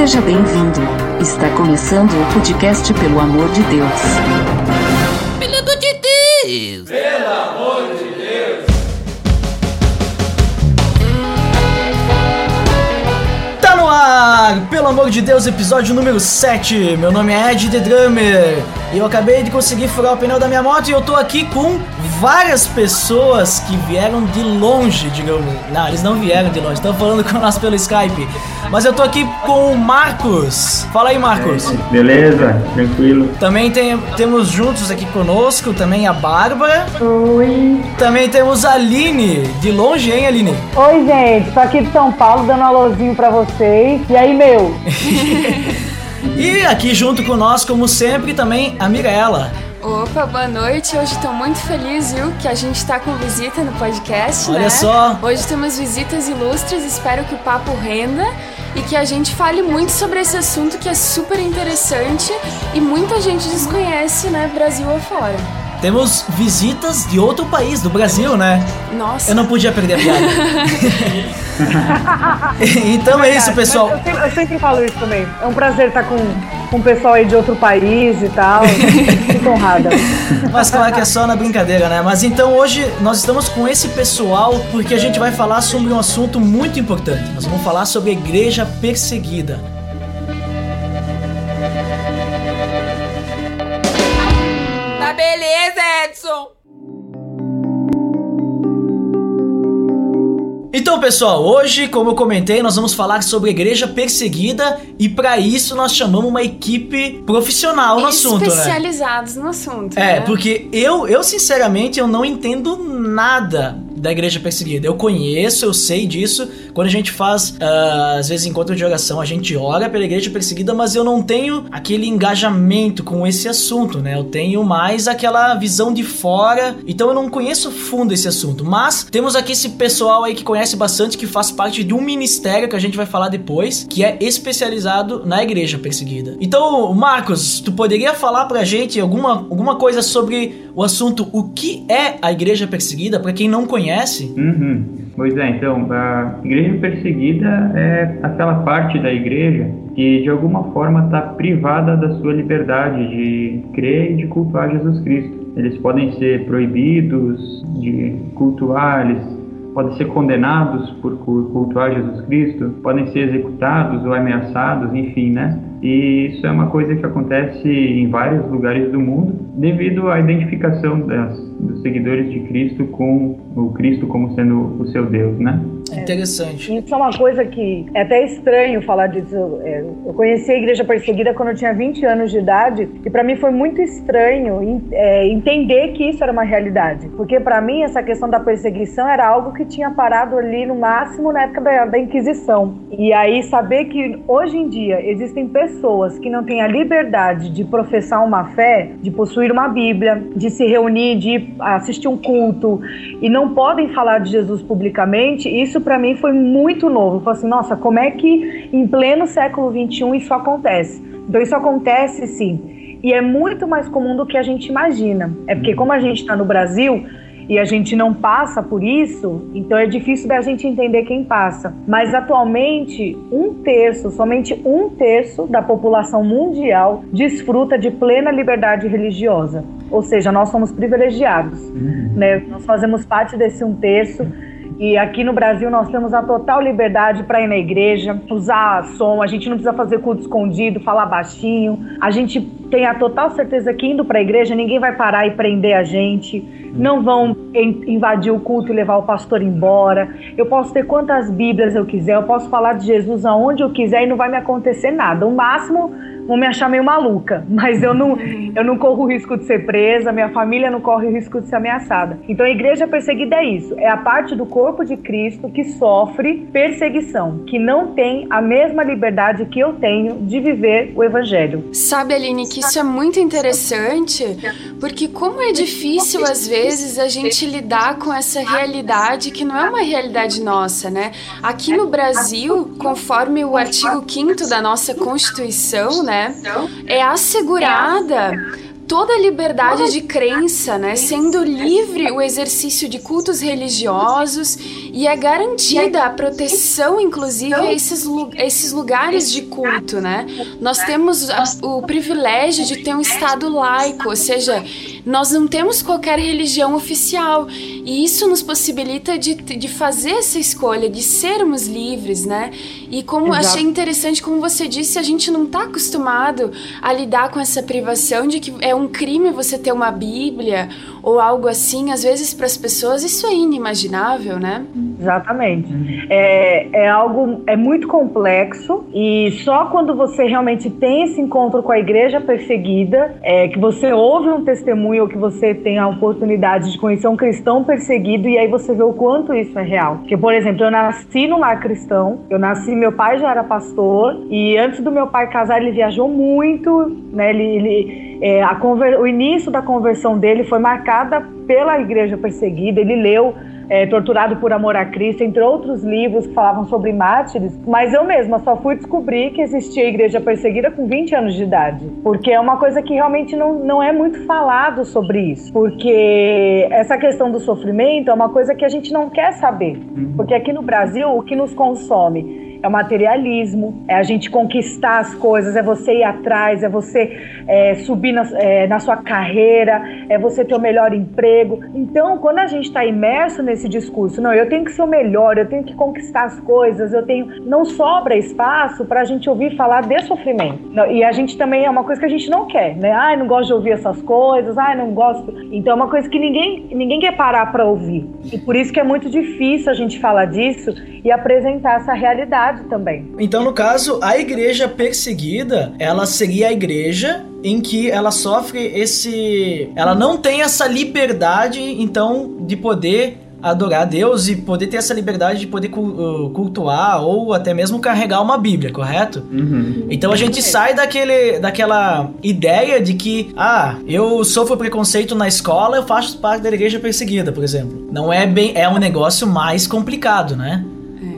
Seja bem-vindo. Está começando o podcast Pelo Amor de Deus. Pelo amor de Deus! Pelo amor de Deus! Tá no ar! Pelo amor de Deus, episódio número 7. Meu nome é Ed The Drummer. E eu acabei de conseguir furar o pneu da minha moto e eu tô aqui com várias pessoas que vieram de longe, digamos. Não, eles não vieram de longe, estão falando com nós pelo Skype. Mas eu tô aqui com o Marcos. Fala aí, Marcos. Beleza, tranquilo. Também tem, temos juntos aqui conosco também a Bárbara. Oi. Também temos a Aline. De longe, hein, Aline? Oi, gente. Tô aqui de São Paulo dando um alôzinho pra vocês. E aí, meu? E aqui junto com nós, como sempre, também a Miraela. Opa, boa noite. Hoje estou muito feliz, viu, que a gente está com visita no podcast, Olha né? só. Hoje temos visitas ilustres, espero que o papo renda e que a gente fale muito sobre esse assunto que é super interessante e muita gente desconhece, né, Brasil afora. Temos visitas de outro país, do Brasil, né? Nossa. Eu não podia perder a piada. então é isso, pessoal. Eu sempre, eu sempre falo isso também. É um prazer estar com, com o pessoal aí de outro país e tal. Fico honrada. Mas claro que é só na brincadeira, né? Mas então hoje nós estamos com esse pessoal porque a gente vai falar sobre um assunto muito importante. Nós vamos falar sobre a igreja perseguida. Beleza, Edson! Então, pessoal, hoje, como eu comentei, nós vamos falar sobre a igreja perseguida e para isso nós chamamos uma equipe profissional no assunto, né? Especializados no assunto. É, né? porque eu, eu sinceramente, eu não entendo nada da igreja perseguida. Eu conheço, eu sei disso. Quando a gente faz, ah, às vezes, encontro de oração, a gente ora pela igreja perseguida, mas eu não tenho aquele engajamento com esse assunto, né? Eu tenho mais aquela visão de fora, então eu não conheço fundo esse assunto. Mas temos aqui esse pessoal aí que conhece bastante, que faz parte de um ministério que a gente vai falar depois, que é especializado na igreja perseguida. Então, Marcos, tu poderia falar pra gente alguma, alguma coisa sobre o assunto o que é a igreja perseguida, para quem não conhece? Uhum. Pois é, então, a igreja perseguida é aquela parte da igreja que de alguma forma está privada da sua liberdade de crer e de cultuar Jesus Cristo. Eles podem ser proibidos de cultuar, eles podem ser condenados por cultuar Jesus Cristo, podem ser executados ou ameaçados, enfim, né? E isso é uma coisa que acontece em vários lugares do mundo devido à identificação das, dos seguidores de Cristo com o Cristo como sendo o seu Deus, né? Interessante. Isso é uma coisa que é até estranho falar disso. É, Eu conheci a igreja perseguida quando eu tinha 20 anos de idade e para mim foi muito estranho é, entender que isso era uma realidade. Porque para mim essa questão da perseguição era algo que tinha parado ali no máximo na época da, da Inquisição. E aí saber que hoje em dia existem pessoas que não têm a liberdade de professar uma fé, de possuir uma Bíblia, de se reunir, de assistir um culto e não podem falar de Jesus publicamente, isso para mim foi muito novo. Eu falei assim, nossa, como é que em pleno século XXI isso acontece? Então isso acontece sim. E é muito mais comum do que a gente imagina. É porque como a gente está no Brasil e a gente não passa por isso, então é difícil da gente entender quem passa. Mas atualmente, um terço, somente um terço da população mundial desfruta de plena liberdade religiosa. Ou seja, nós somos privilegiados. Né? Nós fazemos parte desse um terço. E aqui no Brasil nós temos a total liberdade para ir na igreja, usar som, a gente não precisa fazer culto escondido, falar baixinho. A gente tem a total certeza que indo para a igreja ninguém vai parar e prender a gente. Não vão in- invadir o culto e levar o pastor embora. Eu posso ter quantas Bíblias eu quiser, eu posso falar de Jesus aonde eu quiser e não vai me acontecer nada. O máximo vão me achar meio maluca, mas eu não, eu não corro o risco de ser presa, minha família não corre o risco de ser ameaçada. Então a igreja perseguida é isso, é a parte do corpo de Cristo que sofre perseguição, que não tem a mesma liberdade que eu tenho de viver o evangelho. Sabe, Aline, que isso é muito interessante, porque como é difícil às vezes a gente lidar com essa realidade que não é uma realidade nossa, né? Aqui no Brasil, conforme o artigo 5 da nossa Constituição, né, é. Assegurada toda a liberdade de crença, né? Sendo livre o exercício de cultos religiosos e é garantida a proteção, inclusive, a esses, a esses lugares de culto, né? Nós temos o privilégio de ter um Estado laico, ou seja, nós não temos qualquer religião oficial e isso nos possibilita de, de fazer essa escolha, de sermos livres, né? E como Exato. achei interessante, como você disse, a gente não está acostumado a lidar com essa privação de que é um crime você ter uma Bíblia ou algo assim. Às vezes, para as pessoas, isso é inimaginável, né? Exatamente. É, é algo é muito complexo e só quando você realmente tem esse encontro com a igreja perseguida, é, que você ouve um testemunho ou que você tem a oportunidade de conhecer um cristão perseguido e aí você vê o quanto isso é real. Porque, por exemplo, eu nasci num lar cristão, eu nasci, meu pai já era pastor e antes do meu pai casar ele viajou muito, né? Ele, ele é, conver... o início da conversão dele foi pela igreja perseguida. Ele leu é, Torturado por Amor a Cristo, entre outros livros que falavam sobre mártires, mas eu mesma só fui descobrir que existia igreja perseguida com 20 anos de idade, porque é uma coisa que realmente não, não é muito falado sobre isso, porque essa questão do sofrimento é uma coisa que a gente não quer saber, uhum. porque aqui no Brasil o que nos consome é o materialismo, é a gente conquistar as coisas, é você ir atrás, é você é, subir na, é, na, sua carreira, é você ter o melhor emprego. Então, quando a gente está imerso nesse discurso, não, eu tenho que ser o melhor, eu tenho que conquistar as coisas, eu tenho. Não sobra espaço para a gente ouvir falar de sofrimento. E a gente também é uma coisa que a gente não quer, né? Ai, não gosto de ouvir essas coisas, ai, não gosto. Então, é uma coisa que ninguém, ninguém quer parar para ouvir. E por isso que é muito difícil a gente falar disso e apresentar essa realidade também. Então, no caso, a igreja perseguida, ela seria a igreja em que ela sofre esse. Ela não tem essa liberdade, então, de poder adorar a Deus e poder ter essa liberdade de poder uh, cultuar ou até mesmo carregar uma Bíblia, correto? Uhum. Então a gente sai daquele, daquela ideia de que, ah, eu sofro preconceito na escola, eu faço parte da igreja perseguida, por exemplo. Não é bem, é um negócio mais complicado, né?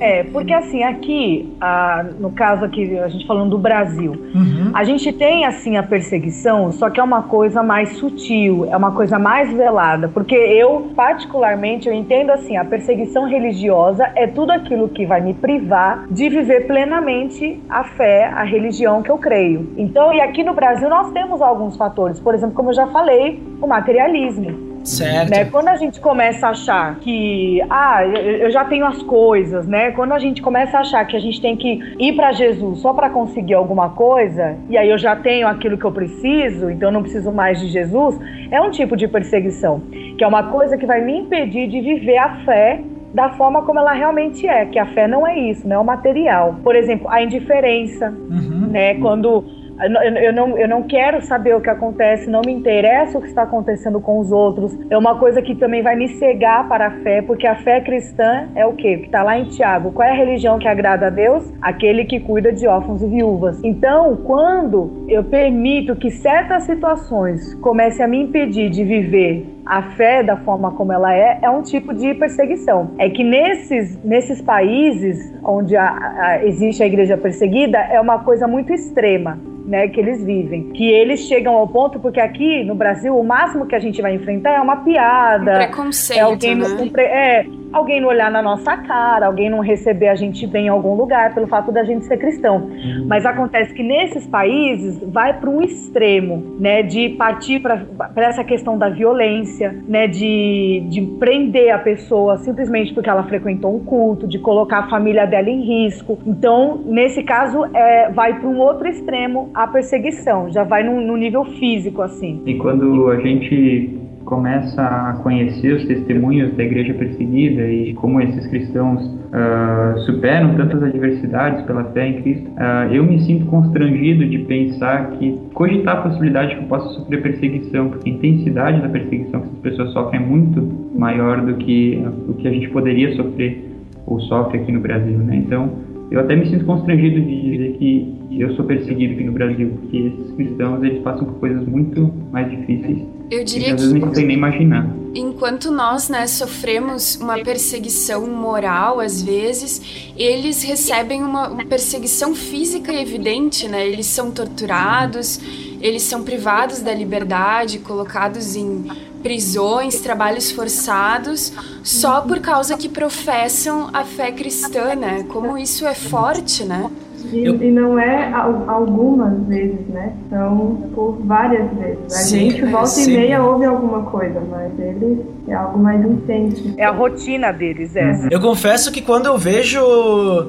É, porque assim, aqui, a, no caso aqui, a gente falando do Brasil, uhum. a gente tem assim a perseguição, só que é uma coisa mais sutil, é uma coisa mais velada, porque eu, particularmente, eu entendo assim, a perseguição religiosa é tudo aquilo que vai me privar de viver plenamente a fé, a religião que eu creio. Então, e aqui no Brasil nós temos alguns fatores, por exemplo, como eu já falei, o materialismo. Certo. Né? Quando a gente começa a achar que, ah, eu já tenho as coisas, né? Quando a gente começa a achar que a gente tem que ir para Jesus só para conseguir alguma coisa, e aí eu já tenho aquilo que eu preciso, então eu não preciso mais de Jesus, é um tipo de perseguição, que é uma coisa que vai me impedir de viver a fé da forma como ela realmente é, que a fé não é isso, não é o material. Por exemplo, a indiferença, uhum. né? Quando eu não, eu não quero saber o que acontece, não me interessa o que está acontecendo com os outros. É uma coisa que também vai me cegar para a fé, porque a fé cristã é o quê? Que está lá em Tiago. Qual é a religião que agrada a Deus? Aquele que cuida de órfãos e viúvas. Então, quando eu permito que certas situações comecem a me impedir de viver a fé da forma como ela é, é um tipo de perseguição. É que nesses, nesses países onde a, a, existe a igreja perseguida, é uma coisa muito extrema né, que eles vivem. Que eles chegam ao ponto, porque aqui no Brasil o máximo que a gente vai enfrentar é uma piada. Um preconceito, é alguém, né? Um pre, é, alguém não olhar na nossa cara, alguém não receber a gente bem em algum lugar pelo fato da gente ser cristão. Uhum. Mas acontece que nesses países vai para um extremo, né, de partir para essa questão da violência, né, de, de prender a pessoa simplesmente porque ela frequentou um culto, de colocar a família dela em risco. Então, nesse caso, é, vai para um outro extremo a perseguição, já vai no, no nível físico assim. E quando a gente começa a conhecer os testemunhos da igreja perseguida e como esses cristãos uh, superam tantas adversidades pela fé em Cristo, uh, eu me sinto constrangido de pensar que cogitar a possibilidade que eu possa sofrer perseguição, porque a intensidade da perseguição que essas pessoas sofrem é muito maior do que o que a gente poderia sofrer ou sofre aqui no Brasil, né? Então, eu até me sinto constrangido de dizer que eu sou perseguido aqui no Brasil, porque esses cristãos eles passam por coisas muito mais difíceis. Eu diria que, às vezes não conseguem nem imaginar. Enquanto nós, né, sofremos uma perseguição moral às vezes, eles recebem uma, uma perseguição física evidente, né? Eles são torturados, eles são privados da liberdade, colocados em prisões, trabalhos forçados, só por causa que professam a fé cristã, né? Como isso é forte, né? E, eu... e, não é algumas vezes, né? São por várias vezes. A sim, gente volta é, e meia ouve alguma coisa, mas eles é algo mais intenso. É a rotina deles, essa. Eu confesso que quando eu vejo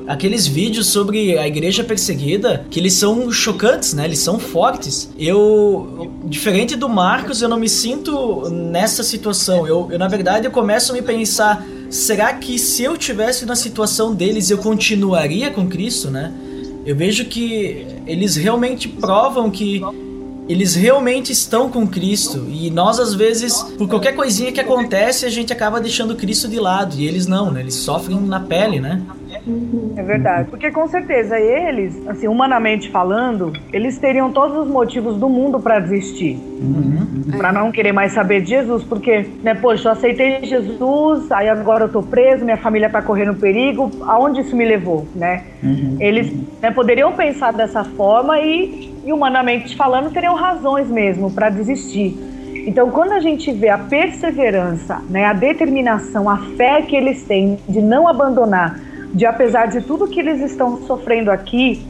aqueles vídeos sobre a igreja perseguida, que eles são chocantes, né? Eles são fortes. Eu, diferente do Marcos, eu não me sinto nessa situação. Eu, eu na verdade, eu começo a me pensar será que se eu tivesse na situação deles eu continuaria com Cristo, né? Eu vejo que eles realmente provam que eles realmente estão com Cristo e nós às vezes por qualquer coisinha que acontece a gente acaba deixando Cristo de lado e eles não, né? Eles sofrem na pele, né? É verdade. Porque com certeza eles, assim, humanamente falando, eles teriam todos os motivos do mundo para desistir. Uhum. Para não querer mais saber de Jesus, porque, né, poxa, eu aceitei Jesus, aí agora eu tô preso, minha família tá correndo perigo, aonde isso me levou, né? Uhum. Eles né, poderiam pensar dessa forma e, e, humanamente falando, teriam razões mesmo para desistir. Então, quando a gente vê a perseverança, né, a determinação, a fé que eles têm de não abandonar de apesar de tudo que eles estão sofrendo aqui,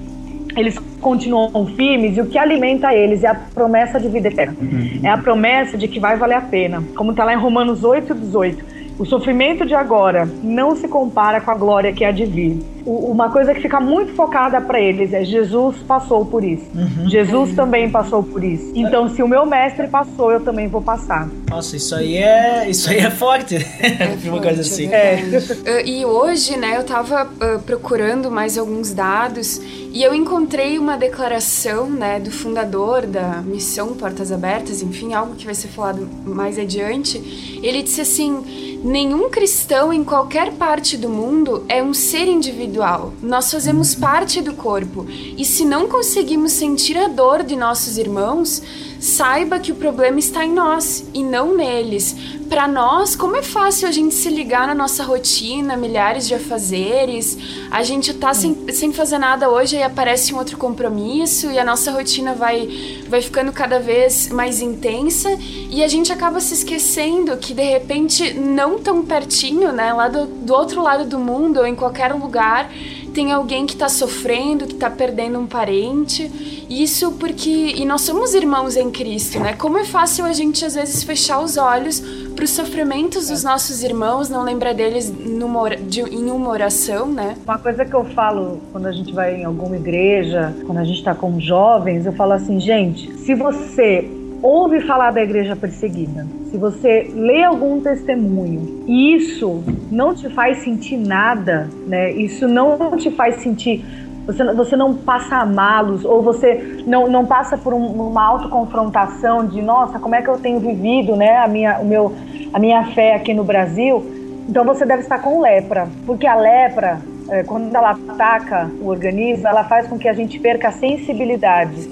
eles continuam firmes e o que alimenta eles é a promessa de vida eterna. Uhum. É a promessa de que vai valer a pena. Como está lá em Romanos 8, 18. O sofrimento de agora não se compara com a glória que há de vir. O, uma coisa que fica muito focada para eles é Jesus passou por isso. Uhum. Jesus também passou por isso. Então, se o meu mestre passou, eu também vou passar. Nossa, isso aí é, isso aí é forte. É uma coisa assim. É. Uh, e hoje, né, eu tava uh, procurando mais alguns dados e eu encontrei uma declaração, né, do fundador da missão Portas Abertas, enfim, algo que vai ser falado mais adiante. Ele disse assim: Nenhum cristão em qualquer parte do mundo é um ser individual. Nós fazemos parte do corpo. E se não conseguimos sentir a dor de nossos irmãos, saiba que o problema está em nós e não neles. Para nós, como é fácil a gente se ligar na nossa rotina, milhares de afazeres, a gente tá sem, sem fazer nada hoje e aparece um outro compromisso e a nossa rotina vai, vai ficando cada vez mais intensa e a gente acaba se esquecendo que de repente, não tão pertinho, né, lá do, do outro lado do mundo ou em qualquer lugar, tem alguém que está sofrendo, que está perdendo um parente. Isso porque. E nós somos irmãos em Cristo, né? Como é fácil a gente às vezes fechar os olhos para os sofrimentos dos nossos irmãos, não lembrar deles numa, de, em uma oração, né? Uma coisa que eu falo quando a gente vai em alguma igreja, quando a gente está com jovens, eu falo assim, gente, se você ouve falar da igreja perseguida, se você lê algum testemunho e isso não te faz sentir nada, né? Isso não te faz sentir você, você não passa a malos ou você não, não passa por um, uma autoconfrontação de nossa, como é que eu tenho vivido né, a, minha, o meu, a minha fé aqui no Brasil, então você deve estar com lepra, porque a lepra, é, quando ela ataca o organismo, ela faz com que a gente perca a sensibilidade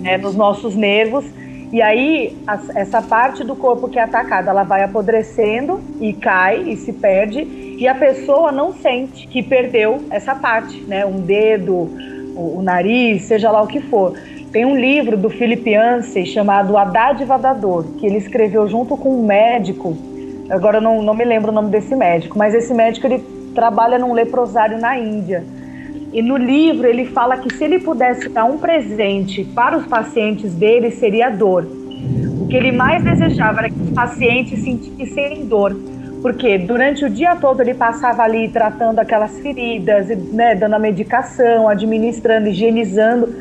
né, nos nossos nervos e aí, essa parte do corpo que é atacada, ela vai apodrecendo e cai e se perde, e a pessoa não sente que perdeu essa parte, né? Um dedo, o, o nariz, seja lá o que for. Tem um livro do Philip Yancey chamado A Dádiva da Dor, que ele escreveu junto com um médico. Agora eu não, não me lembro o nome desse médico, mas esse médico ele trabalha num leprosário na Índia. E no livro ele fala que se ele pudesse dar um presente para os pacientes dele seria dor. O que ele mais desejava era que os pacientes sentissem dor, porque durante o dia todo ele passava ali tratando aquelas feridas, né, dando a medicação, administrando, higienizando,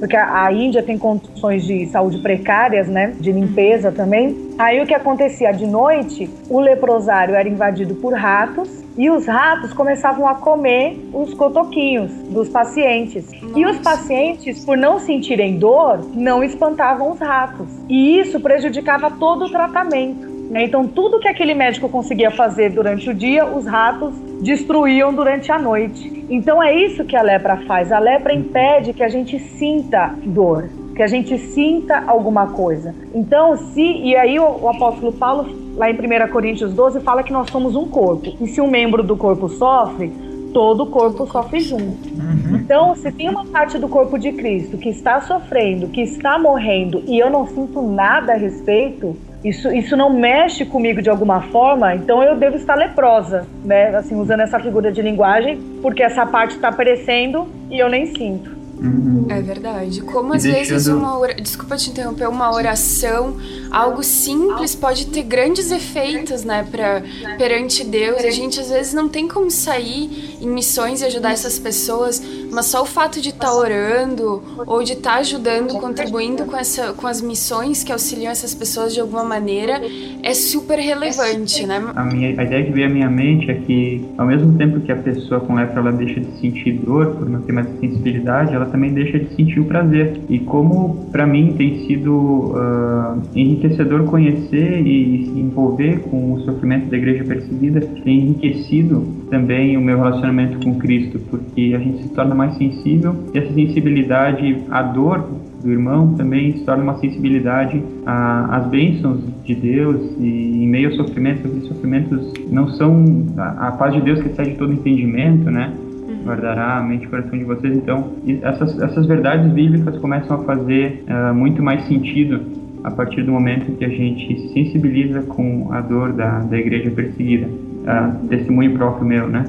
porque a, Índia tem condições de saúde precárias, né, de limpeza também. Aí o que acontecia de noite, o leprosário era invadido por ratos e os ratos começavam a comer os cotoquinhos dos pacientes. Nossa. E os pacientes, por não sentirem dor, não espantavam os ratos. E isso prejudicava todo o tratamento. Né? Então, tudo que aquele médico conseguia fazer durante o dia, os ratos destruíam durante a noite. Então, é isso que a lepra faz. A lepra impede que a gente sinta dor, que a gente sinta alguma coisa. Então, se. E aí, o, o apóstolo Paulo lá em 1 Coríntios 12, fala que nós somos um corpo. E se um membro do corpo sofre, todo o corpo sofre junto. Uhum. Então, se tem uma parte do corpo de Cristo que está sofrendo, que está morrendo e eu não sinto nada a respeito, isso, isso não mexe comigo de alguma forma, então eu devo estar leprosa, né? Assim, usando essa figura de linguagem, porque essa parte está aparecendo e eu nem sinto. Uhum. É verdade. Como às Deixando... vezes uma oração, desculpa te interromper, uma oração, algo simples pode ter grandes efeitos, né, para perante Deus. A gente às vezes não tem como sair em missões e ajudar essas pessoas, mas só o fato de estar tá orando ou de estar tá ajudando, contribuindo com essa com as missões que auxiliam essas pessoas de alguma maneira é super relevante, né? A minha a ideia que veio à minha mente é que ao mesmo tempo que a pessoa com lepra ela deixa de sentir dor por não ter mais sensibilidade, ela também deixa de sentir o prazer. E como para mim tem sido uh, enriquecedor conhecer e se envolver com o sofrimento da igreja perseguida, tem enriquecido também o meu relacionamento com Cristo, porque a gente se torna mais sensível e essa sensibilidade à dor do irmão também se torna uma sensibilidade às bênçãos de Deus e em meio ao sofrimento, os sofrimentos não são a, a paz de Deus que excede todo entendimento, né? Guardará a mente e o coração de vocês. Então, essas, essas verdades bíblicas começam a fazer uh, muito mais sentido a partir do momento que a gente se sensibiliza com a dor da, da igreja perseguida. Uh, testemunho próprio meu, né?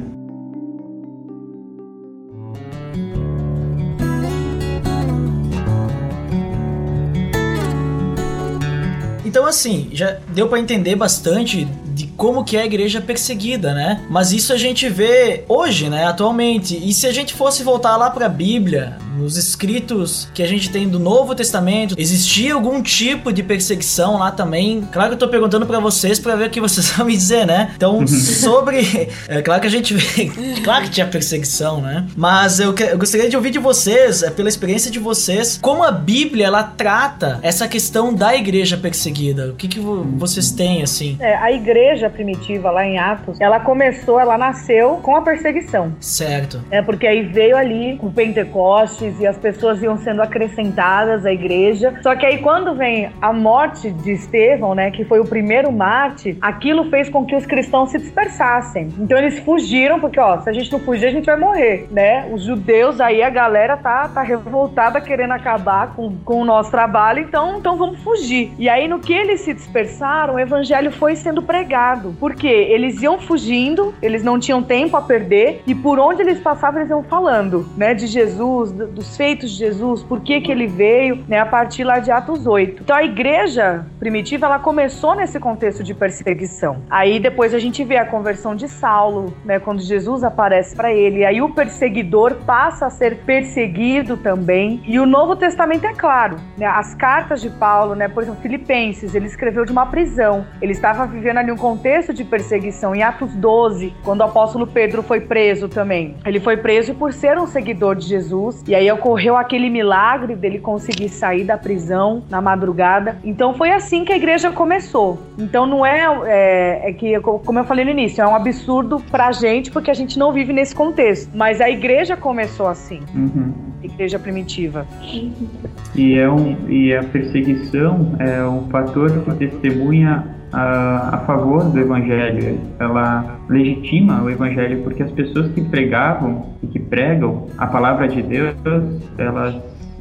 Então, assim, já deu para entender bastante de como que é a igreja perseguida, né? Mas isso a gente vê hoje, né, atualmente. E se a gente fosse voltar lá para a Bíblia, nos escritos que a gente tem do Novo Testamento, existia algum tipo de perseguição lá também? Claro que eu tô perguntando para vocês para ver o que vocês vão me dizer, né? Então, sobre. É claro que a gente vê. claro que tinha perseguição, né? Mas eu, eu gostaria de ouvir de vocês, é, pela experiência de vocês, como a Bíblia ela trata essa questão da igreja perseguida. O que, que vocês têm, assim? É, a igreja primitiva lá em Atos, ela começou, ela nasceu com a perseguição. Certo. É porque aí veio ali o Pentecoste e as pessoas iam sendo acrescentadas à igreja. Só que aí quando vem a morte de Estevão, né, que foi o primeiro mártir, aquilo fez com que os cristãos se dispersassem. Então eles fugiram porque, ó, se a gente não fugir, a gente vai morrer, né? Os judeus aí a galera tá tá revoltada querendo acabar com, com o nosso trabalho, então então vamos fugir. E aí no que eles se dispersaram, o evangelho foi sendo pregado. Porque eles iam fugindo, eles não tinham tempo a perder e por onde eles passavam eles iam falando, né, de Jesus, dos feitos de Jesus, por que que ele veio, né, a partir lá de Atos 8. Então a igreja primitiva, ela começou nesse contexto de perseguição. Aí depois a gente vê a conversão de Saulo, né, quando Jesus aparece para ele, aí o perseguidor passa a ser perseguido também. E o Novo Testamento é claro, né, as cartas de Paulo, né, por exemplo, Filipenses, ele escreveu de uma prisão. Ele estava vivendo ali um contexto de perseguição. Em Atos 12, quando o apóstolo Pedro foi preso também, ele foi preso por ser um seguidor de Jesus. E aí ocorreu aquele milagre dele conseguir sair da prisão na madrugada. Então foi assim que a igreja começou. Então não é, é, é que, como eu falei no início, é um absurdo pra gente porque a gente não vive nesse contexto. Mas a igreja começou assim. Uhum. igreja primitiva. E, é um, e a perseguição é um fator que testemunha a, a, favor do evangelho, ela legitima o evangelho porque as pessoas que pregavam e que pregam a palavra de Deus, elas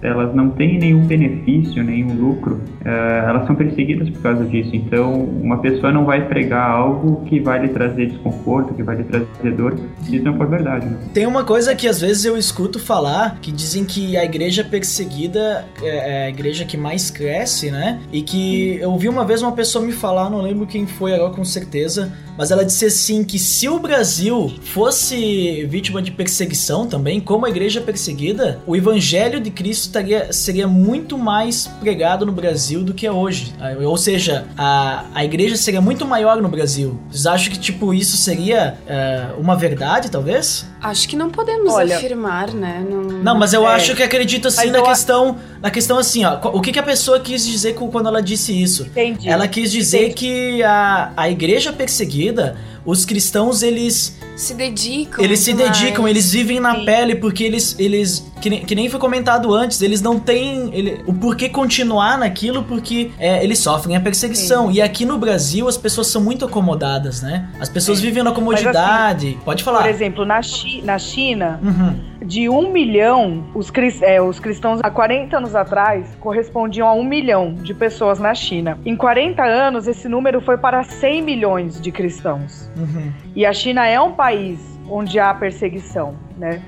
elas não têm nenhum benefício, nenhum lucro, uh, elas são perseguidas por causa disso. Então, uma pessoa não vai pregar algo que vai lhe trazer desconforto, que vai lhe trazer dor, se isso não for verdade. Né? Tem uma coisa que às vezes eu escuto falar, que dizem que a igreja perseguida é, é a igreja que mais cresce, né? E que eu ouvi uma vez uma pessoa me falar, não lembro quem foi agora com certeza, mas ela disse assim que se o Brasil fosse vítima de perseguição também, como a igreja perseguida, o evangelho de Cristo estaria, seria muito mais pregado no Brasil do que é hoje. Ah, ou seja, a, a igreja seria muito maior no Brasil. Vocês acham que, tipo, isso seria uh, uma verdade, talvez? Acho que não podemos Olha, afirmar, né? Não, não mas eu é. acho que acredito assim na questão, na questão assim, ó. O que, que a pessoa quis dizer quando ela disse isso? Entendi. Ela quis dizer Entendi. que a, a igreja perseguida os cristãos eles se dedicam. Eles se dedicam, mais. eles vivem na Sim. pele porque eles eles que nem, que nem foi comentado antes, eles não têm ele, o porquê continuar naquilo porque é, eles sofrem a perseguição. Sim. E aqui no Brasil as pessoas são muito acomodadas, né? As pessoas Sim. vivem na comodidade. Assim, Pode falar. Por exemplo, na, Chi, na China, uhum de um milhão, os, é, os cristãos há 40 anos atrás correspondiam a um milhão de pessoas na China. Em 40 anos, esse número foi para 100 milhões de cristãos. Uhum. E a China é um país onde há perseguição, né?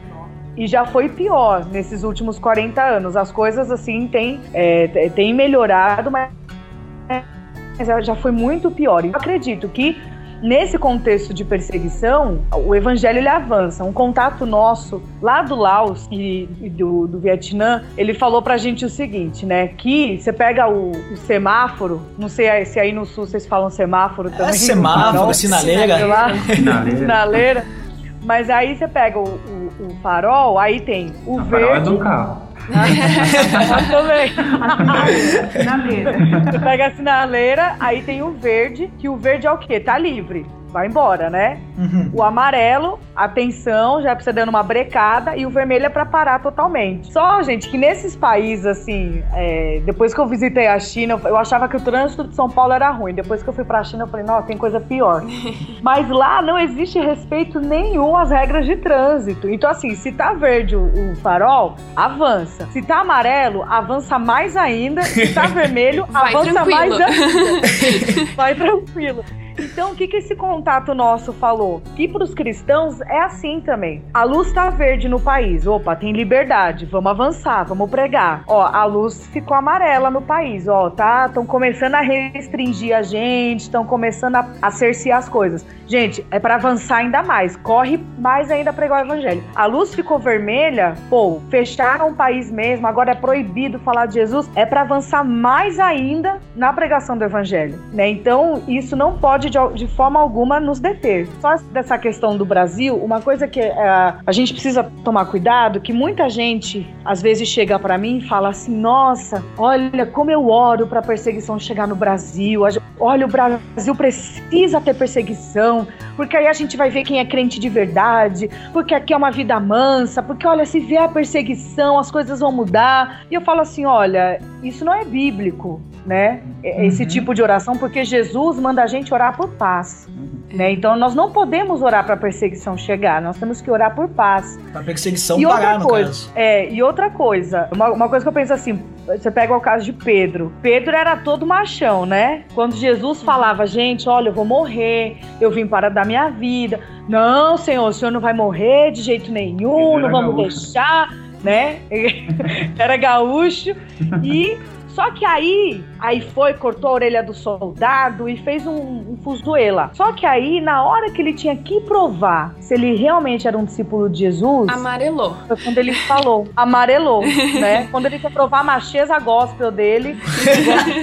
e já foi pior nesses últimos 40 anos. As coisas, assim, têm, é, têm melhorado, mas já foi muito pior. Eu acredito que nesse contexto de perseguição, o evangelho ele avança. Um contato nosso lá do Laos e, e do, do, Vietnã, ele falou pra gente o seguinte, né? Que você pega o, o semáforo, não sei se aí no sul vocês falam semáforo também. É semáforo, sinaleira. Sinaleira. sinaleira. Mas aí você pega o, o, o farol, aí tem o, verde. Farol é do carro. também. sinaleira. Você pega a sinaleira, aí tem o verde, que o verde é o quê? Tá livre vai embora, né? Uhum. O amarelo, atenção, já precisa dando uma brecada, e o vermelho é para parar totalmente. Só, gente, que nesses países, assim, é, depois que eu visitei a China, eu achava que o trânsito de São Paulo era ruim. Depois que eu fui pra China, eu falei, não, tem coisa pior. Mas lá não existe respeito nenhum às regras de trânsito. Então, assim, se tá verde o, o farol, avança. Se tá amarelo, avança mais ainda. Se tá vermelho, avança mais ainda. vai tranquilo. Então, o que, que esse contato nosso falou? Que para os cristãos é assim também. A luz está verde no país. Opa, tem liberdade. Vamos avançar, vamos pregar. Ó, a luz ficou amarela no país. Ó, tá? Estão começando a restringir a gente, estão começando a, a cercear as coisas. Gente, é para avançar ainda mais. Corre mais ainda pregar o evangelho. A luz ficou vermelha, pô, fecharam o país mesmo, agora é proibido falar de Jesus. É para avançar mais ainda na pregação do evangelho, né? Então, isso não pode de, de forma alguma nos deter. Só dessa questão do Brasil, uma coisa que é, a gente precisa tomar cuidado, que muita gente às vezes chega para mim e fala assim: "Nossa, olha como eu oro para perseguição chegar no Brasil. Olha, o Brasil precisa ter perseguição porque aí a gente vai ver quem é crente de verdade, porque aqui é uma vida mansa, porque olha, se vier a perseguição, as coisas vão mudar. E eu falo assim: olha, isso não é bíblico, né? Esse uhum. tipo de oração, porque Jesus manda a gente orar por paz. Uhum. Né? Então nós não podemos orar para a perseguição chegar, nós temos que orar por paz. Para perseguição e parar, outra coisa. É, e outra coisa, uma, uma coisa que eu penso assim, você pega o caso de Pedro. Pedro era todo machão, né? Quando Jesus falava, gente, olha, eu vou morrer, eu vim para dar minha vida. Não, Senhor, o Senhor não vai morrer de jeito nenhum, não vamos gaúcho. deixar, né? era gaúcho. E só que aí, aí foi, cortou a orelha do soldado e fez um, um fuzuela. Só que aí, na hora que ele tinha que provar se ele realmente era um discípulo de Jesus... Amarelou. Foi quando ele falou. Amarelou, né? Quando ele quer provar a macheza gospel dele...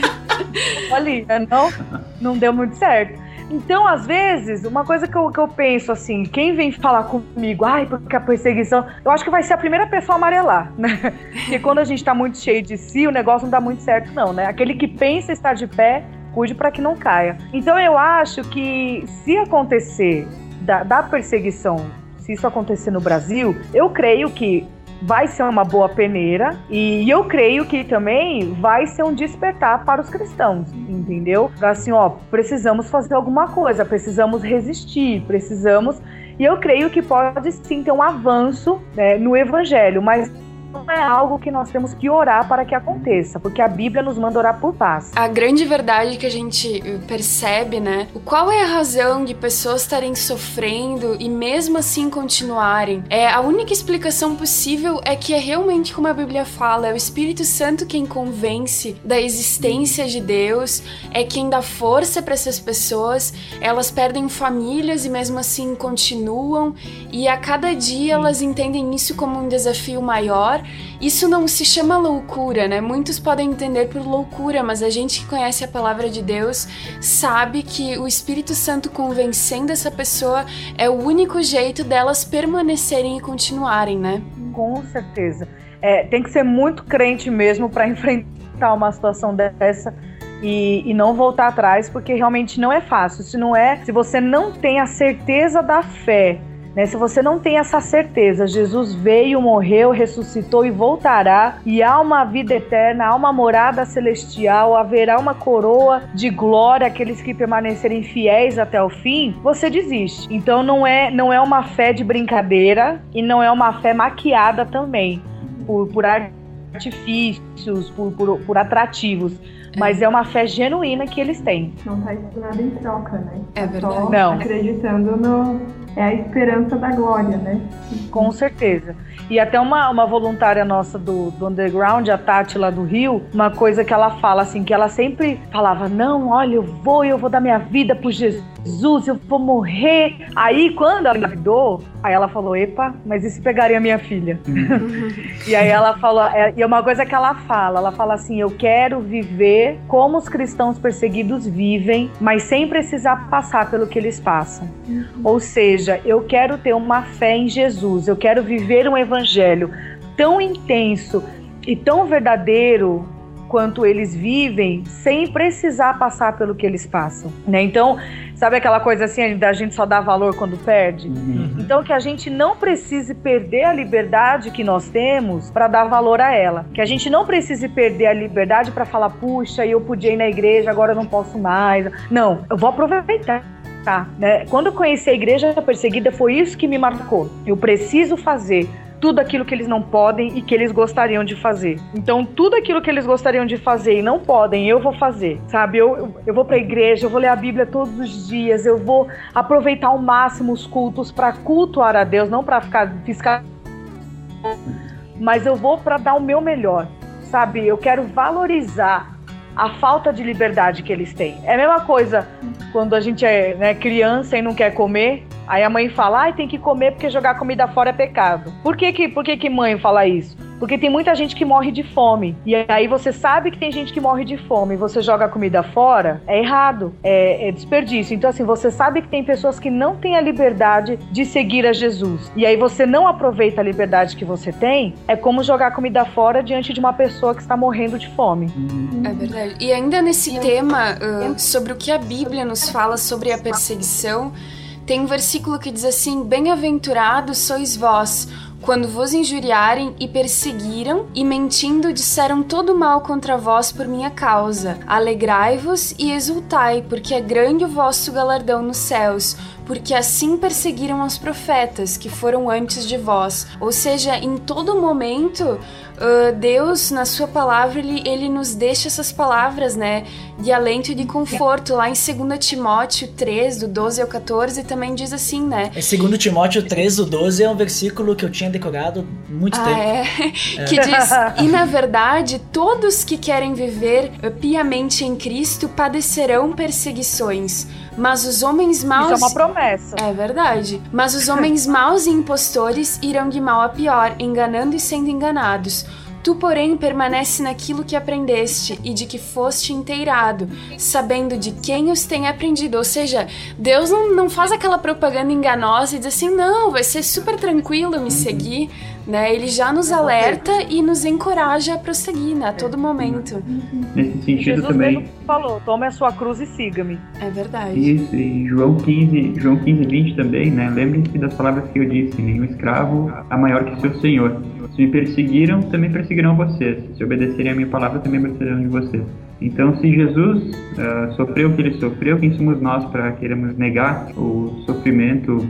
ali, né? Não, não deu muito certo. Então, às vezes, uma coisa que eu, que eu penso assim, quem vem falar comigo, ai, porque a perseguição, eu acho que vai ser a primeira pessoa a amarelar, né? Porque quando a gente tá muito cheio de si, o negócio não dá muito certo, não, né? Aquele que pensa estar de pé, cuide para que não caia. Então, eu acho que se acontecer da, da perseguição, se isso acontecer no Brasil, eu creio que vai ser uma boa peneira e eu creio que também vai ser um despertar para os cristãos, entendeu? Assim, ó, precisamos fazer alguma coisa, precisamos resistir, precisamos. E eu creio que pode sim ter um avanço né, no evangelho, mas é algo que nós temos que orar para que aconteça, porque a Bíblia nos manda orar por paz. A grande verdade que a gente percebe, né? Qual é a razão de pessoas estarem sofrendo e mesmo assim continuarem? É a única explicação possível é que é realmente como a Bíblia fala, é o Espírito Santo quem convence da existência de Deus, é quem dá força para essas pessoas. Elas perdem famílias e mesmo assim continuam, e a cada dia elas entendem isso como um desafio maior isso não se chama loucura, né? Muitos podem entender por loucura, mas a gente que conhece a palavra de Deus sabe que o Espírito Santo convencendo essa pessoa é o único jeito delas permanecerem e continuarem, né? Com certeza. É, tem que ser muito crente mesmo para enfrentar uma situação dessa. E, e, não voltar atrás, porque realmente não é fácil. Se não é, se você não tem a certeza da fé né? Se você não tem essa certeza, Jesus veio, morreu, ressuscitou e voltará, e há uma vida eterna, há uma morada celestial, haverá uma coroa de glória aqueles que permanecerem fiéis até o fim, você desiste. Então não é não é uma fé de brincadeira e não é uma fé maquiada também por, por artifícios, por, por, por atrativos. Mas é uma fé genuína que eles têm. Não está nada em troca, né? É verdade. Só Não. acreditando no. É a esperança da glória, né? Com certeza. E até uma, uma voluntária nossa do, do Underground, a Tati lá do Rio, uma coisa que ela fala assim, que ela sempre falava, não, olha, eu vou, eu vou dar minha vida por Jesus, eu vou morrer. Aí quando ela engravidou, aí ela falou, epa, mas e se pegarem a minha filha? e aí ela falou, é, e é uma coisa que ela fala, ela fala assim, eu quero viver como os cristãos perseguidos vivem, mas sem precisar passar pelo que eles passam. Ou seja, eu quero ter uma fé em Jesus, eu quero viver um evangelho tão intenso e tão verdadeiro quanto eles vivem, sem precisar passar pelo que eles passam, né? Então, sabe aquela coisa assim da gente só dar valor quando perde? Então que a gente não precise perder a liberdade que nós temos para dar valor a ela, que a gente não precise perder a liberdade para falar, puxa, eu podia ir na igreja, agora eu não posso mais. Não, eu vou aproveitar. Tá, né? Quando eu conheci a igreja perseguida, foi isso que me marcou. Eu preciso fazer tudo aquilo que eles não podem e que eles gostariam de fazer. Então, tudo aquilo que eles gostariam de fazer e não podem, eu vou fazer, sabe? Eu, eu, eu vou pra igreja, eu vou ler a Bíblia todos os dias, eu vou aproveitar ao máximo os cultos para cultuar a Deus, não para ficar fiscal, mas eu vou para dar o meu melhor, sabe? Eu quero valorizar a falta de liberdade que eles têm. É a mesma coisa quando a gente é né, criança e não quer comer, aí a mãe fala, ai, tem que comer porque jogar comida fora é pecado. Por que que, por que que mãe fala isso? Porque tem muita gente que morre de fome. E aí você sabe que tem gente que morre de fome e você joga a comida fora, é errado, é, é desperdício. Então, assim, você sabe que tem pessoas que não têm a liberdade de seguir a Jesus. E aí você não aproveita a liberdade que você tem, é como jogar comida fora diante de uma pessoa que está morrendo de fome. É verdade. E ainda nesse tema uh, sobre o que a Bíblia nos fala sobre a perseguição, tem um versículo que diz assim: Bem-aventurados sois vós quando vos injuriarem e perseguiram e mentindo disseram todo mal contra vós por minha causa. Alegrai-vos e exultai, porque é grande o vosso galardão nos céus, porque assim perseguiram os profetas que foram antes de vós. Ou seja, em todo momento, uh, Deus, na sua palavra, ele, ele nos deixa essas palavras, né, de alento e de conforto. Lá em 2 Timóteo 3, do 12 ao 14, também diz assim, né? É 2 Timóteo 3, do 12 é um versículo que eu tinha decorado muito Ah, tempo. é? Que diz: E na verdade, todos que querem viver piamente em Cristo padecerão perseguições. Mas os homens maus. Isso é uma promessa. É verdade. Mas os homens maus e impostores irão de mal a pior, enganando e sendo enganados. Tu, porém, permanece naquilo que aprendeste e de que foste inteirado, sabendo de quem os tem aprendido. Ou seja, Deus não, não faz aquela propaganda enganosa e diz assim: não, vai ser super tranquilo me seguir. Né? Ele já nos alerta e nos encoraja a prosseguir né? a todo momento. Nesse sentido Jesus também, mesmo falou: tome a sua cruz e siga-me. É verdade. Isso, e João 15, João 15, 20 também, né? Lembre-se das palavras que eu disse: nenhum escravo é maior que seu senhor. Se me perseguiram, também perseguirão vocês. Se obedecerem a minha palavra, também obedecerão de vocês. Então, se Jesus ah, sofreu o que ele sofreu, quem somos nós para queremos negar o sofrimento?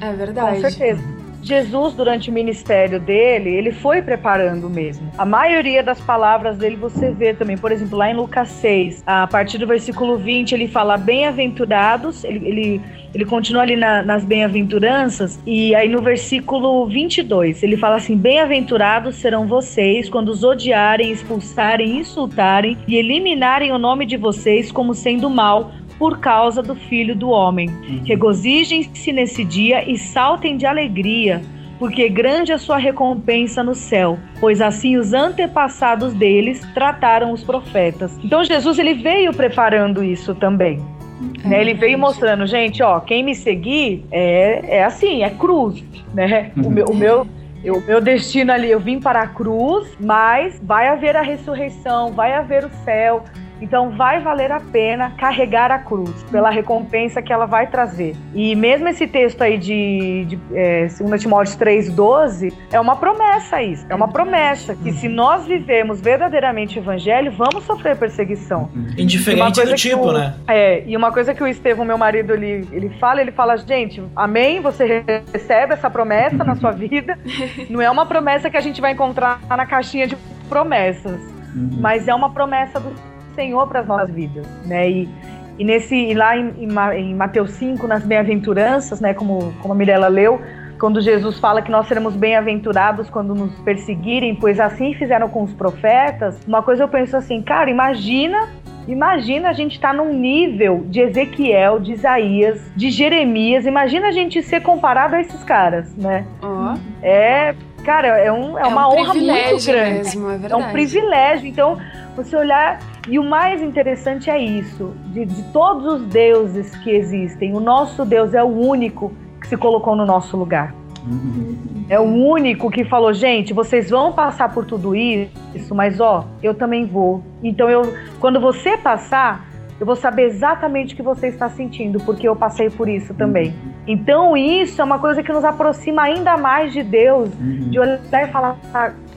É Com verdade. certeza. Jesus, durante o ministério dele, ele foi preparando mesmo. A maioria das palavras dele você vê também. Por exemplo, lá em Lucas 6, a partir do versículo 20, ele fala bem-aventurados. Ele, ele, ele continua ali na- nas bem-aventuranças. E aí no versículo 22, ele fala assim: Bem-aventurados serão vocês quando os odiarem, expulsarem, insultarem e eliminarem o nome de vocês como sendo mal por causa do Filho do Homem. Regozijem-se nesse dia e saltem de alegria, porque grande é a sua recompensa no céu, pois assim os antepassados deles trataram os profetas. Então Jesus ele veio preparando isso também. né? Ele veio mostrando, gente, ó, quem me seguir é, é assim, é cruz, né? O meu, o meu eu- O meu destino ali, eu vim para a cruz, mas vai haver a ressurreição, vai haver o céu. Então vai valer a pena carregar a cruz pela recompensa que ela vai trazer. E mesmo esse texto aí de, de é, 2 Timóteo 3,12 é uma promessa isso. É uma promessa que se nós vivemos verdadeiramente o evangelho, vamos sofrer perseguição. Indiferente do tipo, o, né? É, e uma coisa que o Estevão, meu marido, ele, ele fala, ele fala, gente, amém, você recebe essa promessa na sua vida. Não é uma promessa que a gente vai encontrar na caixinha de promessas, uhum. mas é uma promessa do Senhor para as nossas vidas, né? E, e nesse e lá em, em, Mateus 5, nas bem-aventuranças, né, como, como a Mirella leu, quando Jesus fala que nós seremos bem-aventurados quando nos perseguirem, pois assim fizeram com os profetas, uma coisa eu penso assim, cara, imagina Imagina a gente estar tá num nível de Ezequiel, de Isaías, de Jeremias. Imagina a gente ser comparado a esses caras, né? Oh. É, cara, é, um, é, é uma um honra muito grande. Mesmo, é, é um privilégio. Então, você olhar. E o mais interessante é isso: de, de todos os deuses que existem, o nosso Deus é o único que se colocou no nosso lugar. É o único que falou, gente, vocês vão passar por tudo isso, mas ó, eu também vou. Então eu, quando você passar, eu vou saber exatamente o que você está sentindo, porque eu passei por isso também. Então isso é uma coisa que nos aproxima ainda mais de Deus, de olhar e falar,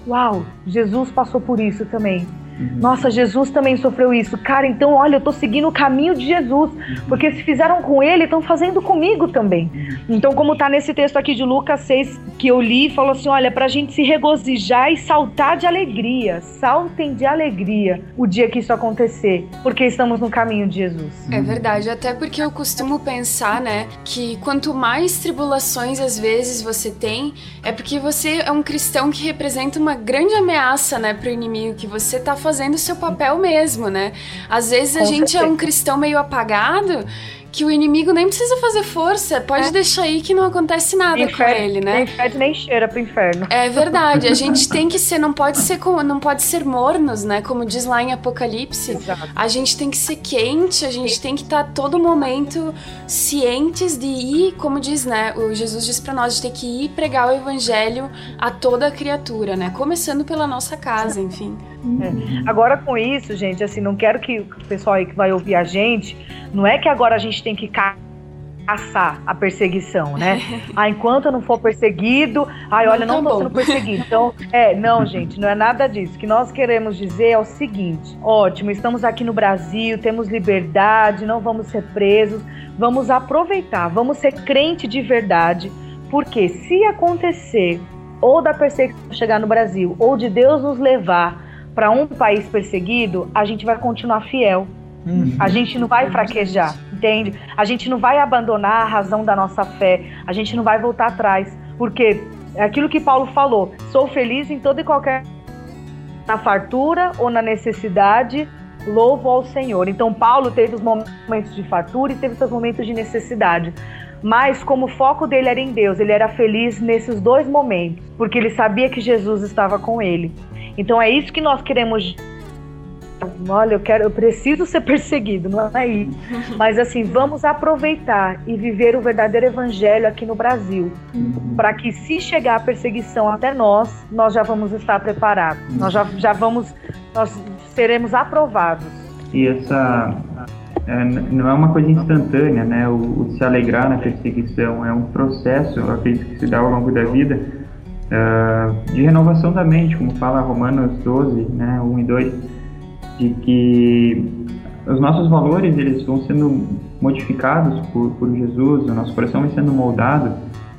uau, Jesus passou por isso também. Nossa, Jesus também sofreu isso. Cara, então olha, eu tô seguindo o caminho de Jesus. Porque se fizeram com ele, estão fazendo comigo também. Então, como tá nesse texto aqui de Lucas 6 que eu li, falou assim: olha, pra gente se regozijar e saltar de alegria. Saltem de alegria o dia que isso acontecer. Porque estamos no caminho de Jesus. É verdade, até porque eu costumo pensar, né, que quanto mais tribulações às vezes você tem, é porque você é um cristão que representa uma grande ameaça, né, pro inimigo que você tá fazendo o seu papel mesmo, né? Às vezes a Com gente certeza. é um cristão meio apagado que o inimigo nem precisa fazer força, pode é. deixar aí que não acontece nada inferno, com ele, né? Nem fede nem cheira pro inferno. É verdade, a gente tem que ser, não pode ser como, não pode ser mornos, né? Como diz lá em Apocalipse. Exato. A gente tem que ser quente, a gente tem que estar tá todo momento cientes de ir, como diz, né? O Jesus diz para nós, de ter que ir pregar o evangelho a toda criatura, né? Começando pela nossa casa, enfim. É. Agora com isso, gente, assim, não quero que o pessoal aí que vai ouvir a gente, não é que agora a gente tem que caçar a perseguição, né? Ah, enquanto eu não for perseguido, ai, olha, não, não tá tô sendo perseguido. Então, é, não, gente, não é nada disso. O que nós queremos dizer é o seguinte: ótimo, estamos aqui no Brasil, temos liberdade, não vamos ser presos, vamos aproveitar, vamos ser crente de verdade, porque se acontecer ou da perseguição chegar no Brasil, ou de Deus nos levar para um país perseguido, a gente vai continuar fiel. Uhum. A gente não vai fraquejar, entende? A gente não vai abandonar a razão da nossa fé. A gente não vai voltar atrás. Porque é aquilo que Paulo falou: sou feliz em toda e qualquer. na fartura ou na necessidade, louvo ao Senhor. Então, Paulo teve os momentos de fartura e teve seus momentos de necessidade. Mas, como o foco dele era em Deus, ele era feliz nesses dois momentos, porque ele sabia que Jesus estava com ele. Então é isso que nós queremos. Olha, eu quero, eu preciso ser perseguido, não é isso. Mas assim, vamos aproveitar e viver o verdadeiro evangelho aqui no Brasil, para que se chegar a perseguição até nós, nós já vamos estar preparados. Nós já, já vamos, nós seremos aprovados. E essa é, não é uma coisa instantânea, né? O, o, se alegrar na perseguição é um processo, eu acredito que se dá ao longo da vida uh, de renovação da mente, como fala Romanos 12, né, 1 e 2, de que os nossos valores eles vão sendo modificados por, por Jesus, o nosso coração vai sendo moldado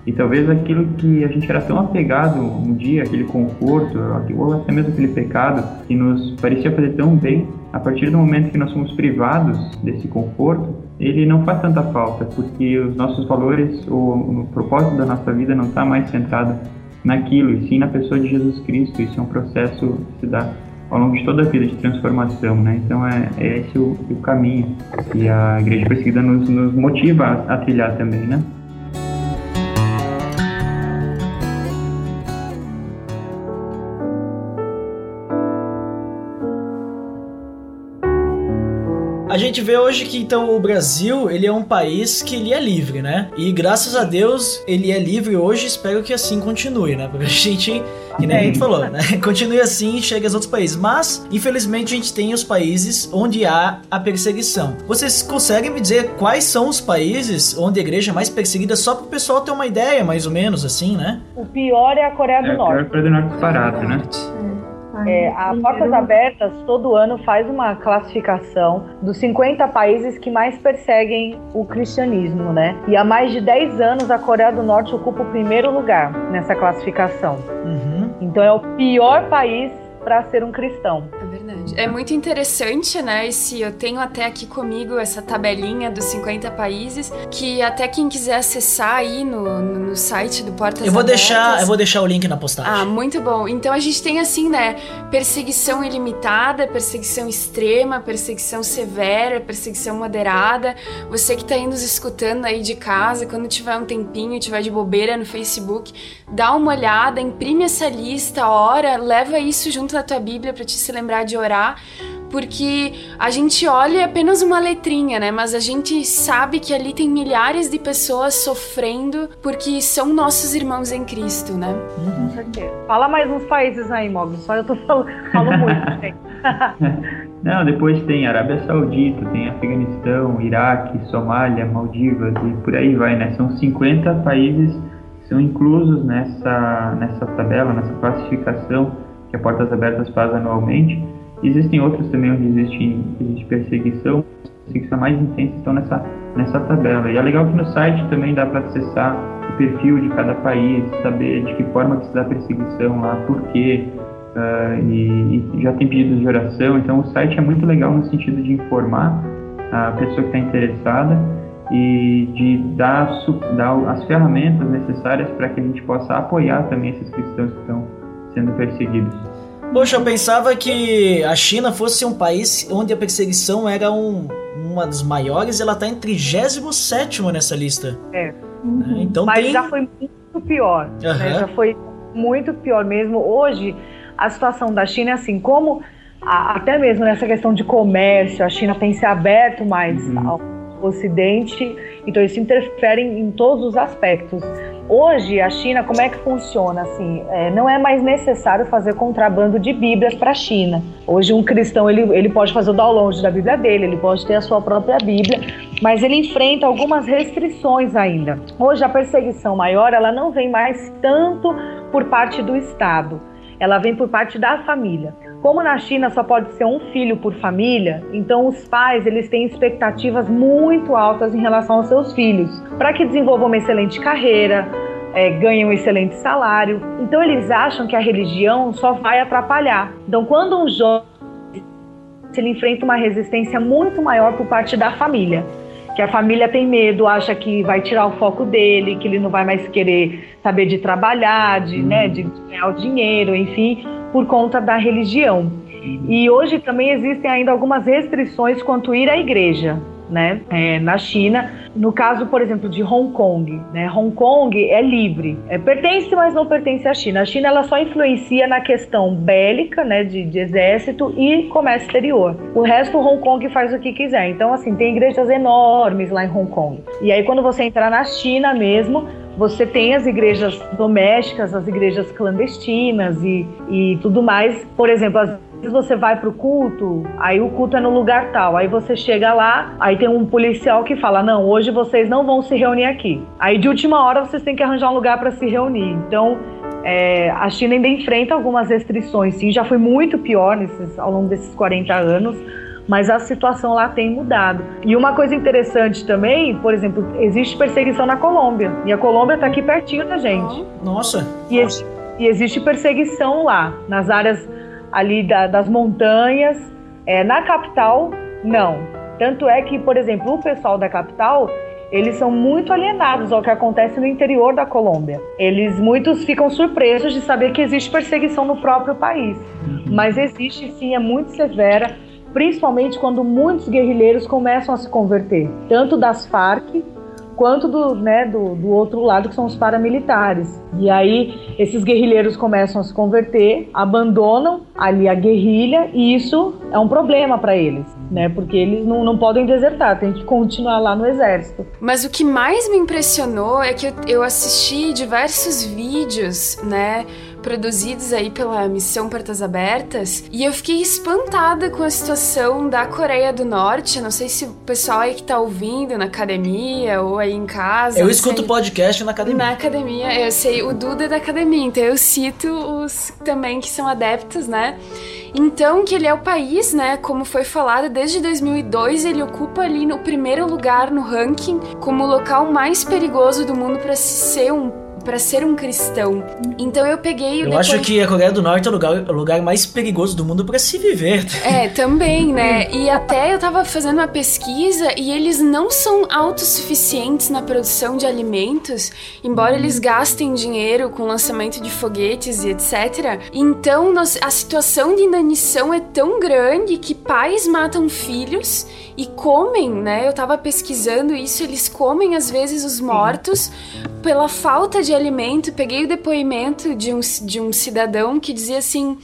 e talvez aquilo que a gente era tão apegado um dia, aquele conforto, ou até mesmo aquele pecado que nos parecia fazer tão bem, a partir do momento que nós somos privados desse conforto, ele não faz tanta falta, porque os nossos valores, ou o propósito da nossa vida não está mais centrado naquilo, e sim na pessoa de Jesus Cristo. Isso é um processo que se dá ao longo de toda a vida de transformação, né? Então é, é esse o, o caminho que a Igreja Perseguida nos, nos motiva a, a trilhar também, né? A gente vê hoje que então o Brasil, ele é um país que ele é livre, né? E graças a Deus ele é livre hoje, espero que assim continue, né? Porque a gente, que nem a gente falou, né? Continue assim e chegue aos outros países. Mas, infelizmente, a gente tem os países onde há a perseguição. Vocês conseguem me dizer quais são os países onde a igreja é mais perseguida, só para o pessoal ter uma ideia, mais ou menos, assim, né? O pior é a Coreia do É, a Norte. Coreia do Norte parado, né? É, a Portas Abertas todo ano faz uma classificação dos 50 países que mais perseguem o cristianismo, né? E há mais de 10 anos a Coreia do Norte ocupa o primeiro lugar nessa classificação. Uhum. Então é o pior país para ser um cristão. É verdade. É muito interessante, né? Esse, eu tenho até aqui comigo essa tabelinha dos 50 países, que até quem quiser acessar aí no, no, no site do Portas Eu vou Abertas, deixar, eu vou deixar o link na postagem. Ah, muito bom. Então a gente tem assim, né? Perseguição ilimitada, perseguição extrema, perseguição severa, perseguição moderada. Você que tá aí nos escutando aí de casa, quando tiver um tempinho, tiver de bobeira no Facebook, dá uma olhada, imprime essa lista, ora, leva isso junto na tua Bíblia para te se lembrar de orar. Porque a gente olha apenas uma letrinha, né? Mas a gente sabe que ali tem milhares de pessoas sofrendo porque são nossos irmãos em Cristo, né? Com certeza. Fala mais uns países aí, Mob. Só eu tô falando, falo muito, gente. Não, depois tem Arábia Saudita, tem Afeganistão, Iraque, Somália, Maldivas e por aí vai, né? São 50 países que são inclusos nessa, nessa tabela, nessa classificação que a Portas Abertas faz anualmente. Existem outros também onde existe, existe perseguição, perseguição mais intensa estão nessa, nessa tabela. E é legal que no site também dá para acessar o perfil de cada país, saber de que forma que se dá perseguição lá, por quê, Uh, e, e, já tem pedidos de oração, então o site é muito legal no sentido de informar a pessoa que está interessada e de dar, dar, as ferramentas necessárias para que a gente possa apoiar também esses cristãos que estão sendo perseguidos. Poxa, eu pensava que a China fosse um país onde a perseguição era um, uma das maiores, ela está em 37 nessa lista. É. Então Mas tem... já foi muito pior. Uhum. Né? Já foi muito pior mesmo. Hoje, a situação da China é assim, como a, até mesmo nessa questão de comércio, a China tem se aberto mais uhum. ao Ocidente, então isso interfere em, em, todos os aspectos. Hoje, a China, como é que funciona? Assim, é, não é mais necessário fazer contrabando de Bíblias para a China. Hoje, um cristão ele, ele pode fazer o download da Bíblia dele, ele pode ter a sua própria Bíblia, mas ele enfrenta algumas restrições ainda. Hoje, a perseguição maior ela não vem mais tanto por parte do Estado ela vem por parte da família. Como na China só pode ser um filho por família, então os pais eles têm expectativas muito altas em relação aos seus filhos, para que desenvolvam uma excelente carreira, é, ganhem um excelente salário. Então eles acham que a religião só vai atrapalhar. Então quando um jovem ele enfrenta uma resistência muito maior por parte da família que a família tem medo, acha que vai tirar o foco dele, que ele não vai mais querer saber de trabalhar, de, né, de ganhar o dinheiro, enfim, por conta da religião. E hoje também existem ainda algumas restrições quanto ir à igreja. Né, é, na China, no caso, por exemplo, de Hong Kong, né, Hong Kong é livre, é, pertence, mas não pertence à China. A China ela só influencia na questão bélica, né, de, de exército e comércio exterior. O resto, Hong Kong faz o que quiser. Então, assim, tem igrejas enormes lá em Hong Kong. E aí, quando você entrar na China mesmo, você tem as igrejas domésticas, as igrejas clandestinas e, e tudo mais. Por exemplo, vezes você vai para o culto, aí o culto é no lugar tal, aí você chega lá, aí tem um policial que fala: Não, hoje vocês não vão se reunir aqui. Aí de última hora vocês têm que arranjar um lugar para se reunir. Então. É, a China ainda enfrenta algumas restrições, sim, já foi muito pior nesses, ao longo desses 40 anos, mas a situação lá tem mudado. E uma coisa interessante também, por exemplo, existe perseguição na Colômbia. E a Colômbia está aqui pertinho da gente. Nossa! E, ex e, existe perseguição lá, nas áreas ali da, das montanhas. É, na capital, não. Tanto é que, por exemplo, o pessoal da capital, eles são muito alienados ao que acontece no interior da Colômbia. Eles, muitos ficam surpresos de saber que existe perseguição no próprio país. Mas existe sim, é muito severa principalmente quando muitos guerrilheiros começam a se converter, tanto das Farc quanto do, né, do, do outro lado, que são os paramilitares. E aí esses guerrilheiros começam a se converter, abandonam ali a guerrilha, e isso é um problema para eles, né? Porque eles não, não podem desertar, tem que continuar lá no exército. Mas o que mais me impressionou é que eu, eu assisti diversos vídeos, né? Produzidos aí pela Missão Portas Abertas, e eu fiquei espantada com a situação da Coreia do Norte. Não sei se o pessoal aí que tá ouvindo na academia ou aí em casa. Eu escuto podcast na academia. Na academia, eu sei, o Duda é da academia, então eu cito os também que são adeptos, né? Então, que ele é o país, né, como foi falado desde 2002, ele ocupa ali no primeiro lugar no ranking como o local mais perigoso do mundo para ser um para ser um cristão. Então eu peguei o Eu depois... acho que a Coreia do Norte é o lugar, o lugar mais perigoso do mundo para se viver. É, também, né? E até eu tava fazendo uma pesquisa e eles não são autossuficientes na produção de alimentos, embora eles gastem dinheiro com lançamento de foguetes e etc. Então a situação de inanição é tão grande que pais matam filhos e comem, né? Eu tava pesquisando isso, eles comem às vezes os mortos pela falta de alimento, peguei o depoimento de um, de um cidadão que dizia assim: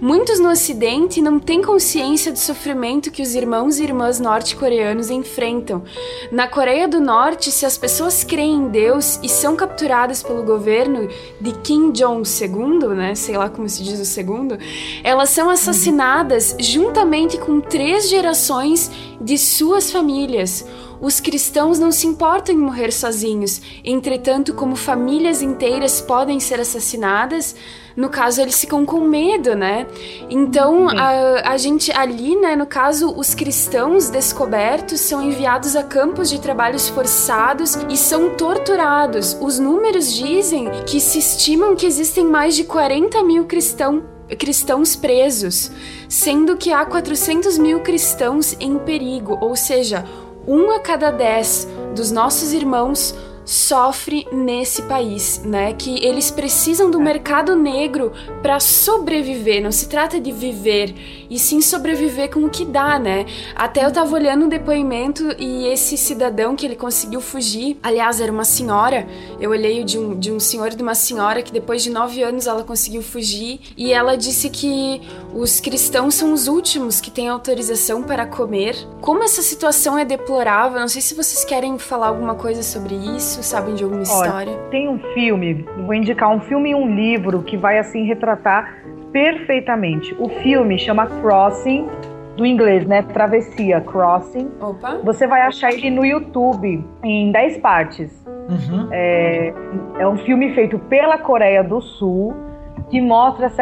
muitos no Ocidente não têm consciência do sofrimento que os irmãos e irmãs norte-coreanos enfrentam. Na Coreia do Norte, se as pessoas creem em Deus e são capturadas pelo governo de Kim Jong II, né, sei lá como se diz o segundo, elas são assassinadas juntamente com três gerações de suas famílias. Os cristãos não se importam em morrer sozinhos, entretanto, como famílias inteiras podem ser assassinadas, no caso eles ficam com medo, né? Então a, a gente ali, né, no caso, os cristãos descobertos são enviados a campos de trabalhos forçados e são torturados. Os números dizem que se estimam que existem mais de 40 mil cristãos cristãos presos, sendo que há 400 mil cristãos em perigo, ou seja, um a cada dez dos nossos irmãos sofre nesse país, né? Que eles precisam do mercado negro para sobreviver. Não se trata de viver, e sim sobreviver com o que dá, né? Até eu tava olhando um depoimento e esse cidadão que ele conseguiu fugir, aliás, era uma senhora. Eu olhei de um, de um senhor e de uma senhora que depois de nove anos ela conseguiu fugir e ela disse que os cristãos são os últimos que têm autorização para comer. Como essa situação é deplorável, não sei se vocês querem falar alguma coisa sobre isso sabem de alguma história? Olha, tem um filme, vou indicar um filme e um livro que vai assim retratar perfeitamente. O filme chama Crossing, do inglês, né? Travessia, Crossing. Opa. Você vai achar ele no YouTube em 10 partes. Uhum. É, é um filme feito pela Coreia do Sul que mostra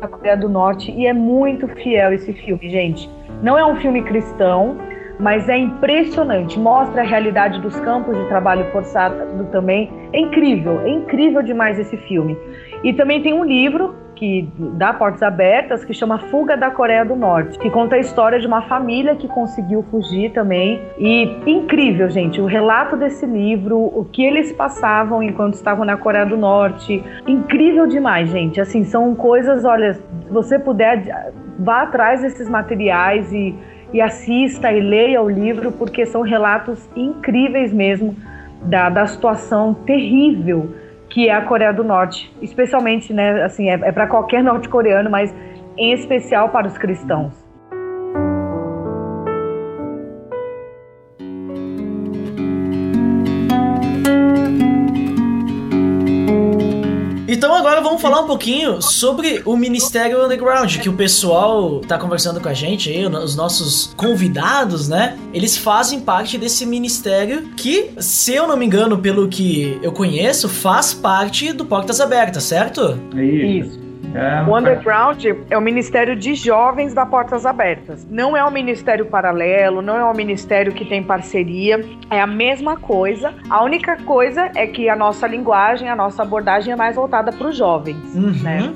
a Coreia do Norte e é muito fiel esse filme, gente. Não é um filme cristão, mas é impressionante. Mostra a realidade dos campos de trabalho forçado também. É incrível, é incrível demais esse filme. E também tem um livro que dá portas abertas que chama Fuga da Coreia do Norte, que conta a história de uma família que conseguiu fugir também. E incrível, gente, o relato desse livro, o que eles passavam enquanto estavam na Coreia do Norte, incrível demais, gente. Assim, são coisas, olha, se você puder, vá atrás desses materiais e e assista e leia o livro, porque são relatos incríveis mesmo da, da situação terrível que é a Coreia do Norte, especialmente, né, assim, é, é para qualquer norte-coreano, mas em especial para os cristãos. Vamos falar um pouquinho sobre o Ministério Underground, que o pessoal tá conversando com a gente aí, os nossos convidados, né? Eles fazem parte desse ministério que, se eu não me engano, pelo que eu conheço, faz parte do Portas Abertas, certo? É isso. Isso. É, o Underground é o Ministério de Jovens da Portas Abertas. Não é um ministério paralelo, não é um ministério que tem parceria, é a mesma coisa. A única coisa é que a nossa linguagem, a nossa abordagem é mais voltada para os jovens, Uhum. né?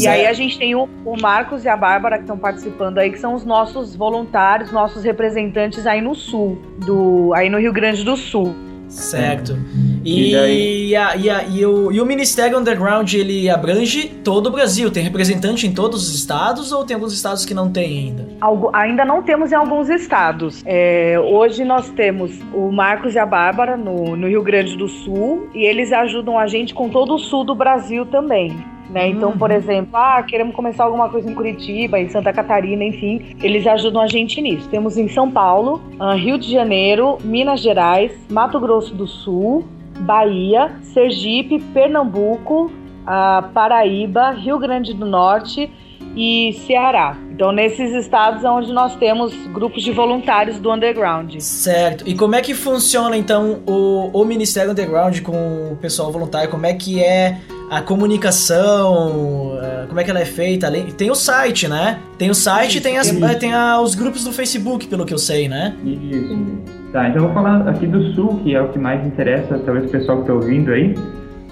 E aí a gente tem o, o Marcos e a Bárbara que estão participando aí, que são os nossos voluntários, nossos representantes aí no sul, do, aí no Rio Grande do Sul. Certo. E, e, a, e, a, e, o, e o Ministério Underground, ele abrange todo o Brasil? Tem representante em todos os estados ou tem alguns estados que não tem ainda? Algo, ainda não temos em alguns estados. É, hoje nós temos o Marcos e a Bárbara no, no Rio Grande do Sul e eles ajudam a gente com todo o sul do Brasil também. Né? Então, uhum. por exemplo, ah, queremos começar alguma coisa em Curitiba, em Santa Catarina, enfim, eles ajudam a gente nisso. Temos em São Paulo, ah, Rio de Janeiro, Minas Gerais, Mato Grosso do Sul, Bahia, Sergipe, Pernambuco, uh, Paraíba, Rio Grande do Norte e Ceará. Então, nesses estados é onde nós temos grupos de voluntários do underground. Certo. E como é que funciona então o, o Ministério Underground com o pessoal voluntário? Como é que é a comunicação? Eh, como é que ela é feita? Tem o site, né? Tem o site e tem, as, tem a, os grupos do Facebook, pelo que eu sei, né? Isso. Tá, então eu vou falar aqui do Sul, que é o que mais interessa, talvez o pessoal que está ouvindo aí.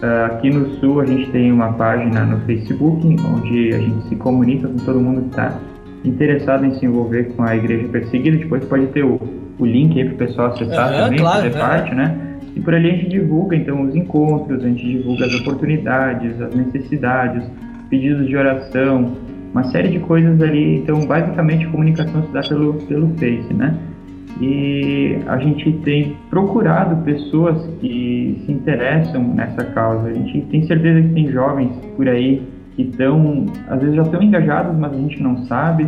Uh, aqui no Sul a gente tem uma página no Facebook, onde a gente se comunica com todo mundo que está interessado em se envolver com a Igreja Perseguida. Depois pode ter o, o link aí para o pessoal acessar também, claro, fazer parte, né? E por ali a gente divulga então os encontros, a gente divulga as oportunidades, as necessidades, pedidos de oração, uma série de coisas ali. Então, basicamente, a comunicação se dá pelo, pelo Face, né? E a gente tem procurado pessoas que se interessam nessa causa. A gente tem certeza que tem jovens por aí que estão, às vezes já estão engajados, mas a gente não sabe,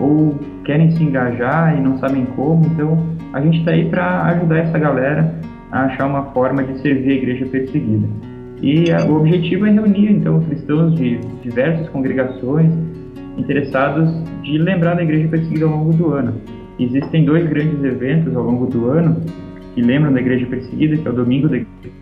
ou querem se engajar e não sabem como. Então a gente está aí para ajudar essa galera a achar uma forma de servir a igreja perseguida. E a, o objetivo é reunir então cristãos de diversas congregações interessados de lembrar da igreja perseguida ao longo do ano. Existem dois grandes eventos ao longo do ano que lembram da Igreja Perseguida, que é o Domingo da Igreja.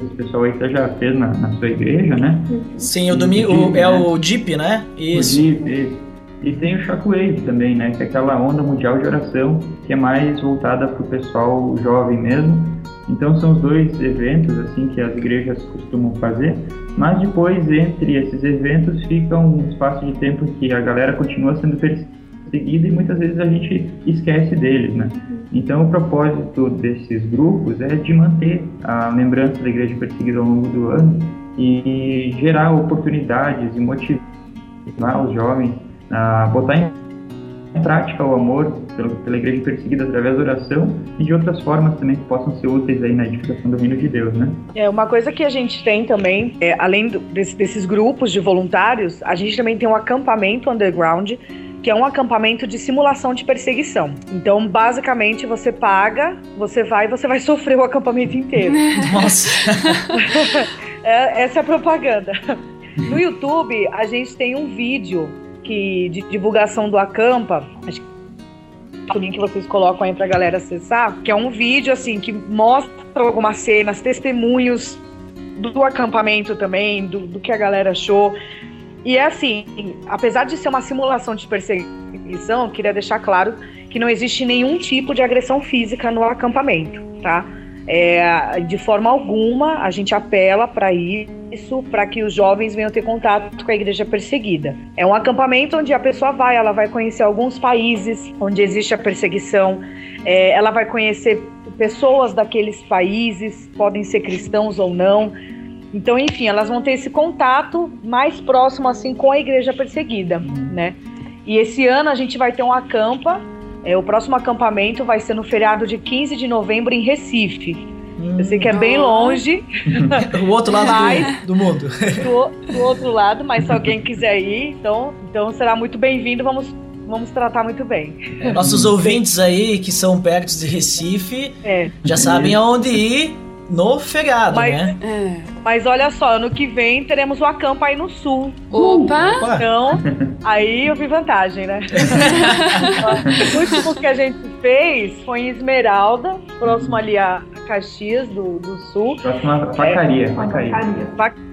O pessoal aí já fez na, na sua igreja, né? Sim, o domingo o, é o DIP, né? Isso. O DIP, isso. E tem o Shockwave também, né? Que é aquela onda mundial de oração que é mais voltada para o pessoal jovem mesmo. Então são os dois eventos assim que as igrejas costumam fazer. Mas depois entre esses eventos fica um espaço de tempo que a galera continua sendo perseguida seguida e muitas vezes a gente esquece deles, né? Então, o propósito desses grupos é de manter a lembrança da igreja perseguida ao longo do ano e gerar oportunidades e motivar os jovens a botar em prática o amor pela igreja perseguida através da oração e de outras formas também que possam ser úteis aí na edificação do reino de Deus, né? É, uma coisa que a gente tem também, é, além desse, desses grupos de voluntários, a gente também tem um acampamento underground que é um acampamento de simulação de perseguição. Então, basicamente, você paga, você vai e você vai sofrer o acampamento inteiro. Nossa! é, essa é a propaganda. No YouTube, a gente tem um vídeo que, de divulgação do acampa, acho que o link que vocês colocam aí pra galera acessar, que é um vídeo assim que mostra algumas cenas, testemunhos do acampamento também, do, do que a galera achou. E é assim, apesar de ser uma simulação de perseguição, queria deixar claro que não existe nenhum tipo de agressão física no acampamento, tá? É, de forma alguma, a gente apela para isso, para que os jovens venham ter contato com a igreja perseguida. É um acampamento onde a pessoa vai, ela vai conhecer alguns países onde existe a perseguição, é, ela vai conhecer pessoas daqueles países, podem ser cristãos ou não então, enfim, elas vão ter esse contato mais próximo assim com a igreja perseguida, né? E esse ano a gente vai ter um acampa. É, o próximo acampamento vai ser no feriado de 15 de novembro em Recife. Eu sei que é bem longe. o outro lado mas, do, do, mundo. Do, do, outro lado, mas se alguém quiser ir, então, então será muito bem-vindo. Vamos, vamos tratar muito bem. É, nossos ouvintes aí que são perto de Recife é. já sabem aonde ir no feriado, mas, né? É. Mas olha só, ano que vem teremos o acampa aí no sul. Opa! Então, aí eu vi vantagem, né? o último que a gente fez foi em Esmeralda, próximo ali a Caxias do, do Sul. Próximo a Facaria. É, facaria.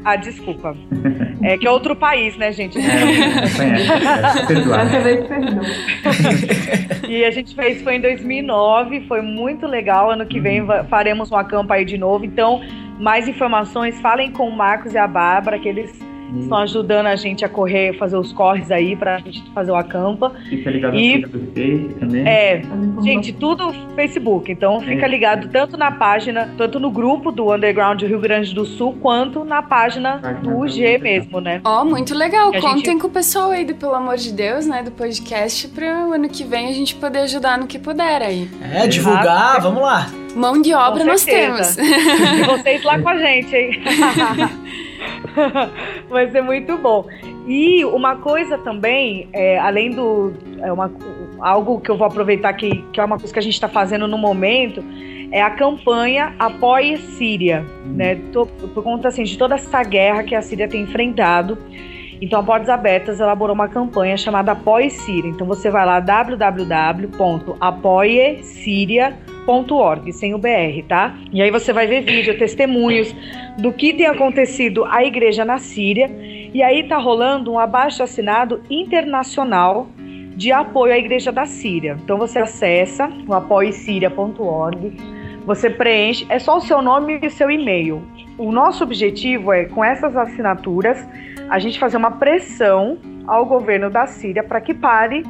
Ah, desculpa. É que é outro país, né, gente? É, é, E a gente fez, foi em 2009, foi muito legal. Ano que vem uhum. faremos um acampa aí de novo. Então, mais informações, falem com o Marcos e a Bárbara, que eles estão ajudando a gente a correr, fazer os corres aí pra gente fazer o acampa. Fica ligado E- no do Face também. É, gente, tudo Facebook. Então fica É. ligado tanto na página, tanto no grupo do Underground Rio Grande do Sul, quanto na página Página do do G Underground. mesmo, né? Ó, muito legal. A Contem gente- com o pessoal aí do Pelo Amor de Deus, né? Do podcast, pra o ano que vem a gente poder ajudar no que puder aí. É, divulgar, vamos lá. Mão de obra nós temos. E vocês lá com a gente, hein? Vai ser muito bom. E uma coisa também, é, além do. É uma, algo que eu vou aproveitar que, que é uma coisa que a gente está fazendo no momento, é a campanha Apoie Síria. Né? Tô- por conta assim, de toda essa guerra que a Síria tem enfrentado. Então a Portas Abertas elaborou uma campanha chamada Apoie Síria. Então você vai lá www.apoiesiria.org, sem o BR, tá? E aí você vai ver vídeo, testemunhos do que tem acontecido à igreja na Síria. E aí tá rolando um abaixo assinado internacional de apoio à igreja da Síria. Então você acessa o apoiesiria.org, você preenche, é só o seu nome e o seu e-mail. O nosso objetivo é, com essas assinaturas, a gente fazer uma pressão ao governo da Síria para que pare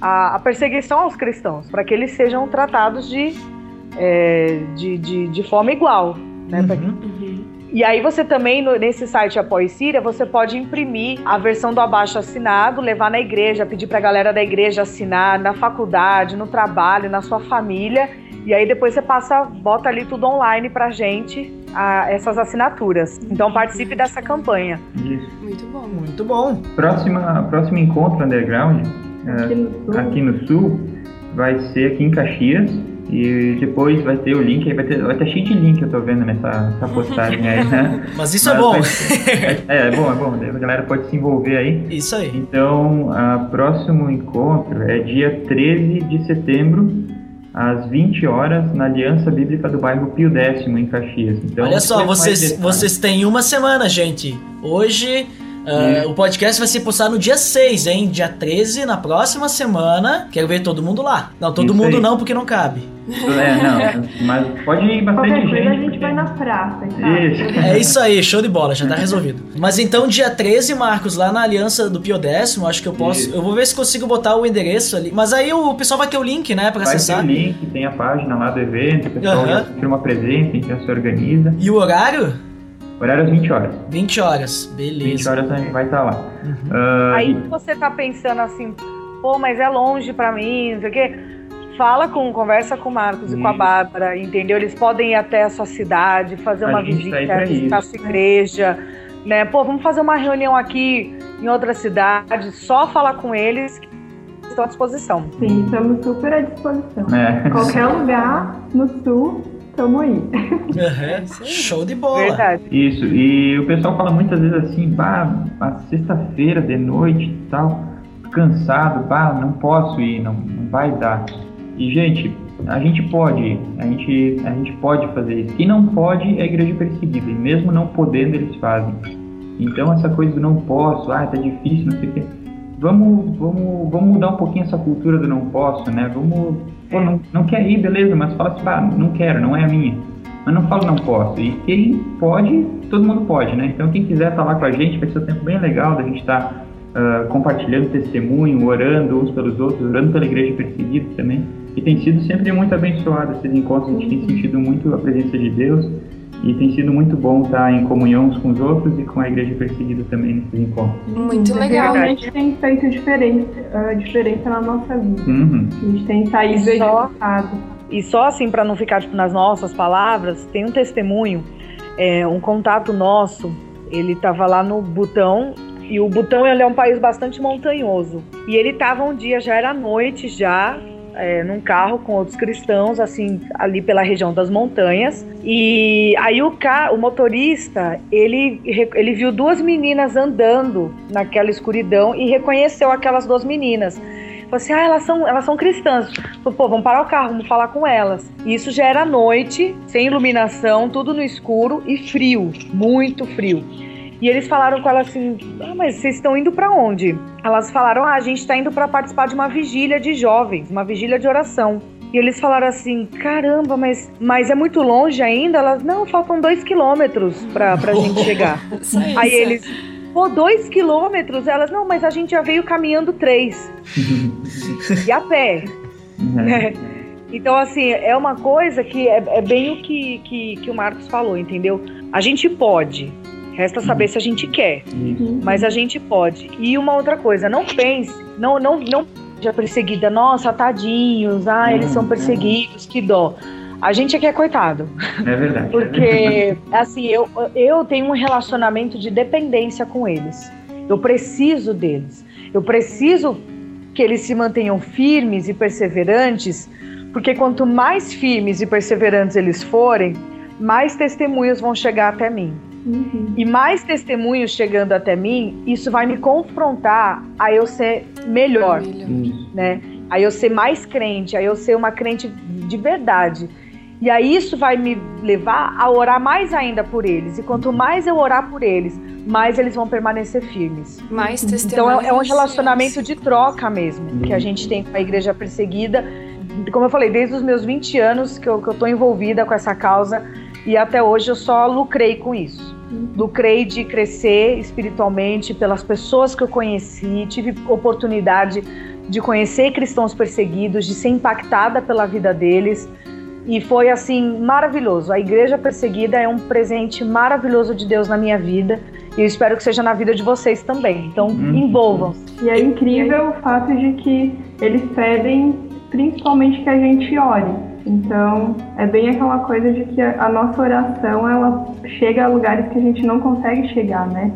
a perseguição aos cristãos, para que eles sejam tratados de, é, de, de, de forma igual. Né? Que- Uhum. e aí você também, no- nesse site Apoie Síria, você pode imprimir a versão do abaixo assinado, levar na igreja, pedir pra galera da igreja assinar, na faculdade, no trabalho, na sua família. E aí depois você passa, bota ali tudo online pra gente, a- essas assinaturas. Então participe dessa campanha. Isso. Muito bom. Muito bom. Próxima, próximo encontro underground Aqui no sul. aqui no sul vai ser aqui em Caxias. E depois vai ter o link, aí vai ter, vai ter cheio de link eu tô vendo nessa, nessa postagem aí, né? Mas isso é Mas bom. vai ser- é, é bom, é bom. A galera pode se envolver aí. Isso aí. Então, o próximo encontro é dia 13 de setembro, às 20 horas, na Aliança Bíblica do bairro Pio X, em Caxias. Então, Olha só, vocês, vocês têm uma semana, gente. Hoje. Isso. o podcast vai ser postado no dia 6, hein? Dia 13, na próxima semana. Quero ver todo mundo lá. Não, todo Isso mundo aí. não, porque não cabe. É, não, mas pode ir bastante Qualquer gente. coisa a gente porque- vai na praça, tá? Isso. É isso aí, show de bola, já tá resolvido. Mas então, dia 13, Marcos, lá na Aliança do Pio Décimo, acho que eu posso. Isso. Eu vou ver se consigo botar o endereço ali. Mas aí o pessoal vai ter o link, né, pra Vai acessar. o link, tem a página lá do evento, o pessoal tira uma presença, a gente já se organiza. E o horário? Horário às 20 horas. 20 horas. 20 Beleza. horas a gente vai estar lá. Uhum. Ah, Aí e- você tá pensando assim, pô, mas é longe pra mim, não sei o quê. Fala com, conversa com o Marcos e com a Isso. Bárbara, entendeu? Eles podem ir até a sua cidade, fazer A uma gente visita, tá visitar a sua igreja, né? Pô, vamos fazer uma reunião aqui em outra cidade, só falar com eles que estão à disposição. Sim, estamos super à disposição. é. Qualquer lugar no sul, estamos aí. Uhum. Show de bola. Verdade. Isso, e o pessoal fala muitas vezes assim, a sexta-feira de noite e tal, cansado, bah, não posso ir, não, não vai dar. E, gente, a gente pode a gente, a gente pode fazer isso. Quem não pode é a igreja perseguida, e mesmo não podendo, eles fazem. Então, essa coisa do não posso, ah, tá difícil, não sei o quê. Vamos, vamos, vamos mudar um pouquinho essa cultura do não posso, né? Vamos, pô, não, não quer ir, beleza, mas fala assim, bah, não quero, não é a minha. Mas não falo não posso. E quem pode, todo mundo pode, né? Então quem quiser estar lá com a gente, vai ser um tempo bem legal da gente estar ah, compartilhando testemunho, orando uns pelos outros, orando pela igreja perseguida também. E tem sido sempre muito abençoado esses encontros, a gente tem sentido muito a presença de Deus e tem sido muito bom estar em comunhão uns com os outros e com a igreja perseguida também nesses encontros. Muito legal. Realmente tem feito diferença, ah, diferença na nossa vida. Uhum. A gente tem saído E só- edificado. E só assim, para não ficar tipo, nas nossas palavras, tem um testemunho, é, um contato nosso. Ele estava lá no Butão, e o Butão ele é um país bastante montanhoso. E ele estava um dia, já era noite, já, é, num carro com outros cristãos, assim, ali pela região das montanhas. E aí o, ca o motorista, ele, ele viu duas meninas andando naquela escuridão e reconheceu aquelas duas meninas. Falou assim, ah, elas são, elas são cristãs. Falou, pô, vamos parar o carro, vamos falar com elas. E isso já era noite, sem iluminação, tudo no escuro e frio, muito frio. E eles falaram com ela assim: Ah, mas vocês estão indo pra onde? Elas falaram: Ah, a gente tá indo pra participar de uma vigília de jovens, uma vigília de oração. E eles falaram assim: Caramba, mas, mas é muito longe ainda? Elas: Não, faltam dois quilômetros pra, pra gente chegar. Aí eles, Pô, dois quilômetros? Elas, não, mas a gente já veio caminhando três. e a pé. Uhum. Então, assim, é uma coisa que é, é bem o que, que, que, o Marcos falou, entendeu? A gente pode, resta saber se a gente quer, uhum. mas a gente pode. E uma outra coisa, não pense, não, não, não já perseguida, nossa, tadinhos, ah, eles são uhum. perseguidos, que dó. A gente é que é coitado. É verdade. Porque, assim, eu, eu tenho um relacionamento de dependência com eles. Eu preciso deles. Eu preciso que eles se mantenham firmes e perseverantes, porque quanto mais firmes e perseverantes eles forem, mais testemunhos vão chegar até mim. Uhum. E mais testemunhos chegando até mim, isso vai me confrontar a eu ser melhor, né? A eu ser mais crente, a eu ser uma crente de verdade. E aí isso vai me levar a orar mais ainda por eles. E quanto mais eu orar por eles, mais eles vão permanecer firmes. Mais testemunhos. Então é, é um relacionamento de troca mesmo que a gente tem com a igreja perseguida. Como eu falei, desde os meus 20 anos que eu, que eu tô envolvida com essa causa e até hoje eu só lucrei com isso. Lucrei de crescer espiritualmente pelas pessoas que eu conheci, tive oportunidade de conhecer cristãos perseguidos, de ser impactada pela vida deles. E foi assim maravilhoso. A igreja perseguida é um presente maravilhoso de Deus na minha vida e eu espero que seja na vida de vocês também. Então, uhum. envolvam-se. E é incrível o fato de que eles pedem principalmente que a gente ore. Então, é bem aquela coisa de que a nossa oração ela chega a lugares que a gente não consegue chegar, né?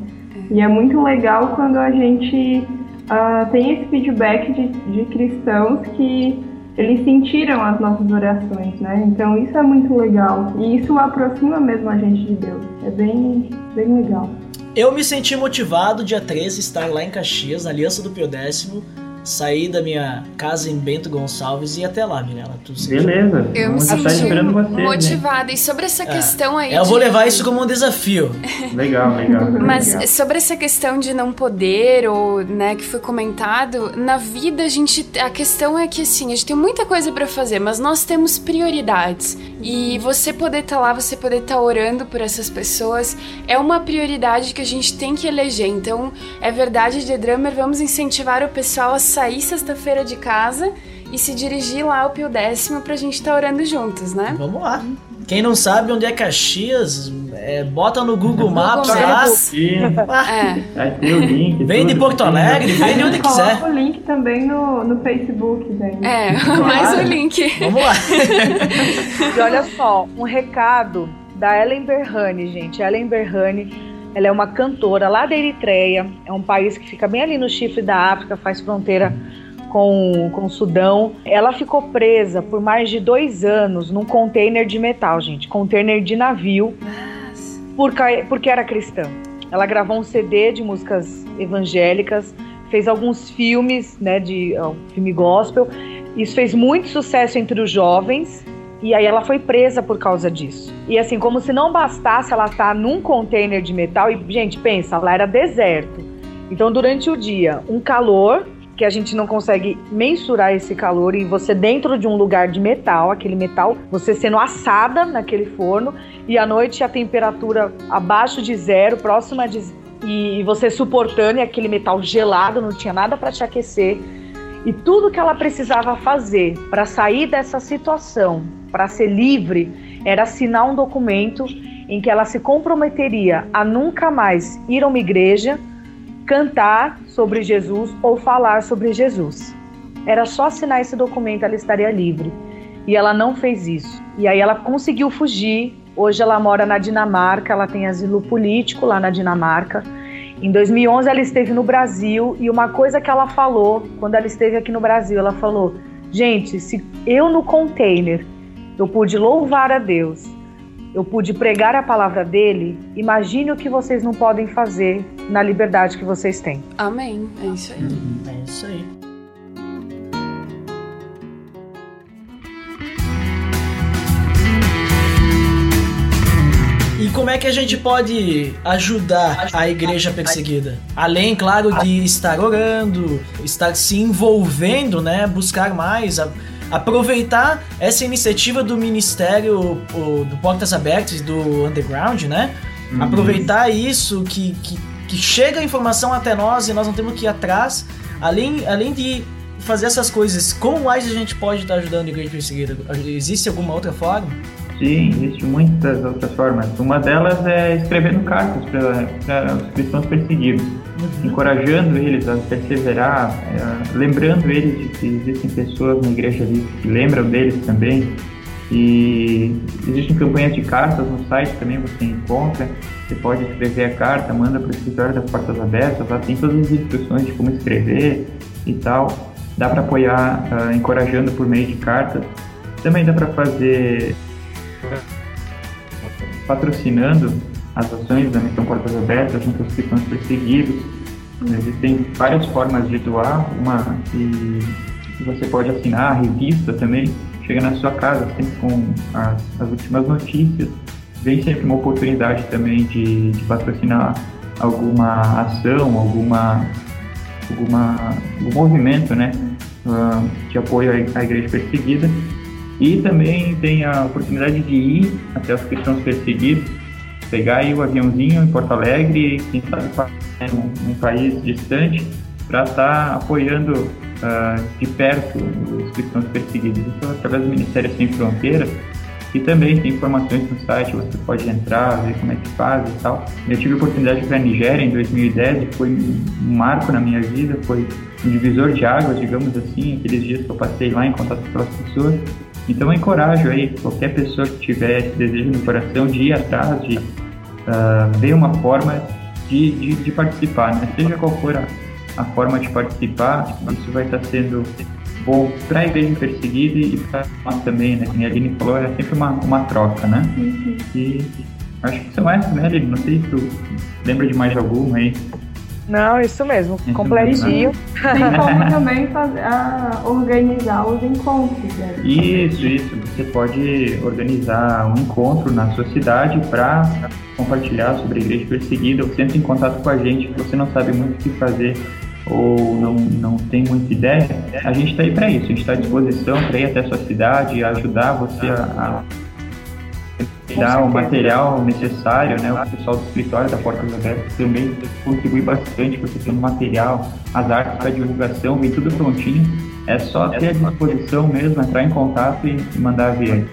E é muito legal quando a gente uh, tem esse feedback de, de cristãos que eles sentiram as nossas orações, né? Então isso é muito legal. E isso aproxima mesmo a gente de Deus. É bem, bem legal. Eu me senti motivado dia 13 estar lá em Caxias, na Aliança do Pio Décimo, sair da minha casa em Bento Gonçalves e ir até lá, Mirella. Tu Beleza. Eu me senti você, motivada. Né? E sobre essa é. questão aí. Eu de... vou levar isso como um desafio. legal, legal. Mas legal. sobre essa questão de não poder, ou, né, que foi comentado, na vida a gente. A questão é que assim, a gente tem muita coisa para fazer, mas nós temos prioridades. E você poder estar tá lá, você poder estar tá orando por essas pessoas, é uma prioridade que a gente tem que eleger. Então, é verdade, The Drummer, vamos incentivar o pessoal a sair sexta-feira de casa e se dirigir lá ao Pio Décimo pra gente estar tá orando juntos, né? Vamos lá. Quem não sabe onde é Caxias, é, bota no Google Maps lá. É. o link. Vem de Porto Alegre, vem de onde quiser. Coloca o link também no, no Facebook, gente. É, claro. mais o link. Vamos lá. e olha só, um recado da Ellen Berhane, gente. Ellen Berhane, ela é uma cantora lá da Eritreia, é um país que fica bem ali no chifre da África, faz fronteira com, com o Sudão. Ela ficou presa por mais de dois anos num container de metal, gente. Container de navio. Porque, porque era cristã. Ela gravou um CD de músicas evangélicas, fez alguns filmes, né, de um filme gospel. Isso fez muito sucesso entre os jovens. E aí ela foi presa por causa disso. E assim, como se não bastasse ela estar num container de metal, e, gente, pensa, lá era deserto. Então, durante o dia, um calor que a gente não consegue mensurar esse calor e você dentro de um lugar de metal, aquele metal, você sendo assada naquele forno e à noite a temperatura abaixo de zero, próxima de e você suportando e aquele metal gelado, não tinha nada para te aquecer. E tudo que ela precisava fazer para sair dessa situação, para ser livre, era assinar um documento em que ela se comprometeria a nunca mais ir a uma igreja, cantar sobre Jesus ou falar sobre Jesus. Era só assinar esse documento, ela estaria livre. E ela não fez isso. E aí ela conseguiu fugir. Hoje ela mora na Dinamarca, ela tem asilo político lá na Dinamarca. Em 2011 ela esteve no Brasil e uma coisa que ela falou quando ela esteve aqui no Brasil, ela falou: "Gente, se eu no container eu pude louvar a Deus, eu pude pregar a palavra dele, imagine o que vocês não podem fazer na liberdade que vocês têm. Amém. É isso aí. É isso aí. E como é que a gente pode ajudar a igreja perseguida? Além, claro, de estar orando, estar se envolvendo, né? Buscar mais, aproveitar essa iniciativa do Ministério o, do Portas Abertas do Underground, né? Uhum. Aproveitar isso que, que, que chega a informação até nós e nós não temos que ir atrás. Além, além de fazer essas coisas, como mais a gente pode estar ajudando a igreja perseguida? Existe alguma outra forma? Sim, existe muitas outras formas. Uma delas é escrevendo cartas para os cristãos perseguidos. Encorajando eles a perseverar, é, lembrando eles de que existem pessoas na igreja ali que lembram deles também. E existem campanhas de cartas no site também, você encontra. Você pode escrever a carta, manda para o escritório das portas abertas, lá tem todas as instruções de como escrever e tal. Dá para apoiar uh, encorajando por meio de cartas. Também dá para fazer patrocinando as ações da Missão Portas Abertas junto aos cristãos perseguidos. Existem várias formas de doar, uma que você pode assinar, a revista também, chega na sua casa sempre com as, as últimas notícias. Vem sempre uma oportunidade também de, de patrocinar alguma ação, alguma, alguma, algum movimento né, uh, de apoio à igreja perseguida. E também tem a oportunidade de ir até os cristãos perseguidos, pegar aí o aviãozinho em Porto Alegre, quem sabe num, num país distante, para estar tá apoiando uh, de perto os cristãos perseguidos. Isso através do Ministério Sem Fronteiras. E também tem informações no site, você pode entrar, ver como é que faz e tal. Eu tive a oportunidade de ir para a Nigéria em 2010 e foi um marco na minha vida, foi um divisor de águas, digamos assim, aqueles dias que eu passei lá em contato com aquelas pessoas. Então eu encorajo aí qualquer pessoa que tiver esse desejo no coração de ir atrás, de uh, ver uma forma de, de, de, participar, né? Seja qual for a, a forma de participar, isso vai estar sendo bom para a igreja perseguida e para nós também, né? Como a Aline falou, é sempre uma, uma troca, né? Uhum. E acho que são essas, né, Aline? Não sei se tu lembra de mais alguma aí. Não, isso mesmo, isso completinho. Tem como também fazer, a, organizar os encontros. Né? Isso, isso. Você pode organizar um encontro na sua cidade para compartilhar sobre a igreja perseguida. Ou você entra em contato com a gente, se você não sabe muito o que fazer ou não, não tem muita ideia, a gente está aí para isso. A gente está à disposição para ir até a sua cidade, ajudar você a, a dar o material necessário, né? O pessoal do escritório da Porta Abertas também contribui bastante para questão do material, as artes para divulgação, vem tudo prontinho. É só ter a disposição mesmo, entrar em contato e mandar ver.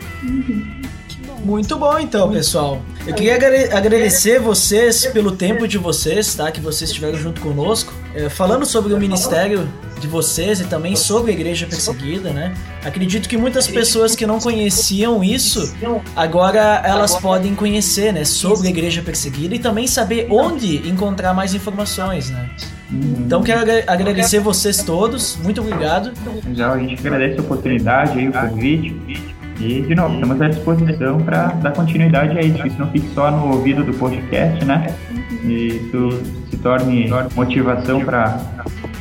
Muito bom então, pessoal. Eu queria agradecer vocês pelo tempo de vocês, tá? Que vocês estiveram junto conosco, é, falando sobre o ministério de vocês e também sobre a igreja perseguida, né? Acredito que muitas pessoas que não conheciam isso, agora elas podem conhecer, né, sobre a igreja perseguida e também saber onde encontrar mais informações, né? Então quero agradecer vocês todos, muito obrigado. Já a gente agradece a oportunidade aí, o convite. E, de novo, estamos à disposição para dar continuidade a isso, que isso não fique só no ouvido do podcast, né? E isso se torne motivação para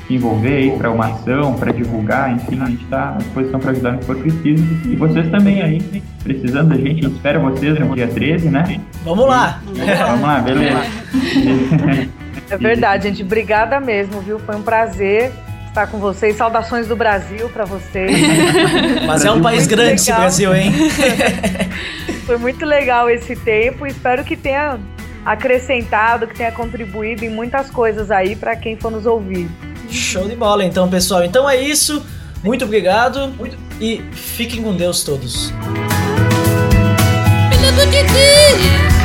envolver aí para uma ação, para divulgar, enfim, a gente está à disposição para ajudar no que for preciso. E vocês também aí, precisando da gente, a gente espera vocês no dia 13, né? Vamos lá! Vamos lá, beleza. É verdade, gente. Obrigada mesmo, viu? Foi um prazer estar com vocês. Saudações do Brasil para vocês. Mas é um país grande legal. esse Brasil, hein? Foi muito legal esse tempo. Espero que tenha acrescentado, que tenha contribuído em muitas coisas aí para quem for nos ouvir. Show de bola, então, pessoal. Então é isso. Muito obrigado e fiquem com Deus todos. De Deus!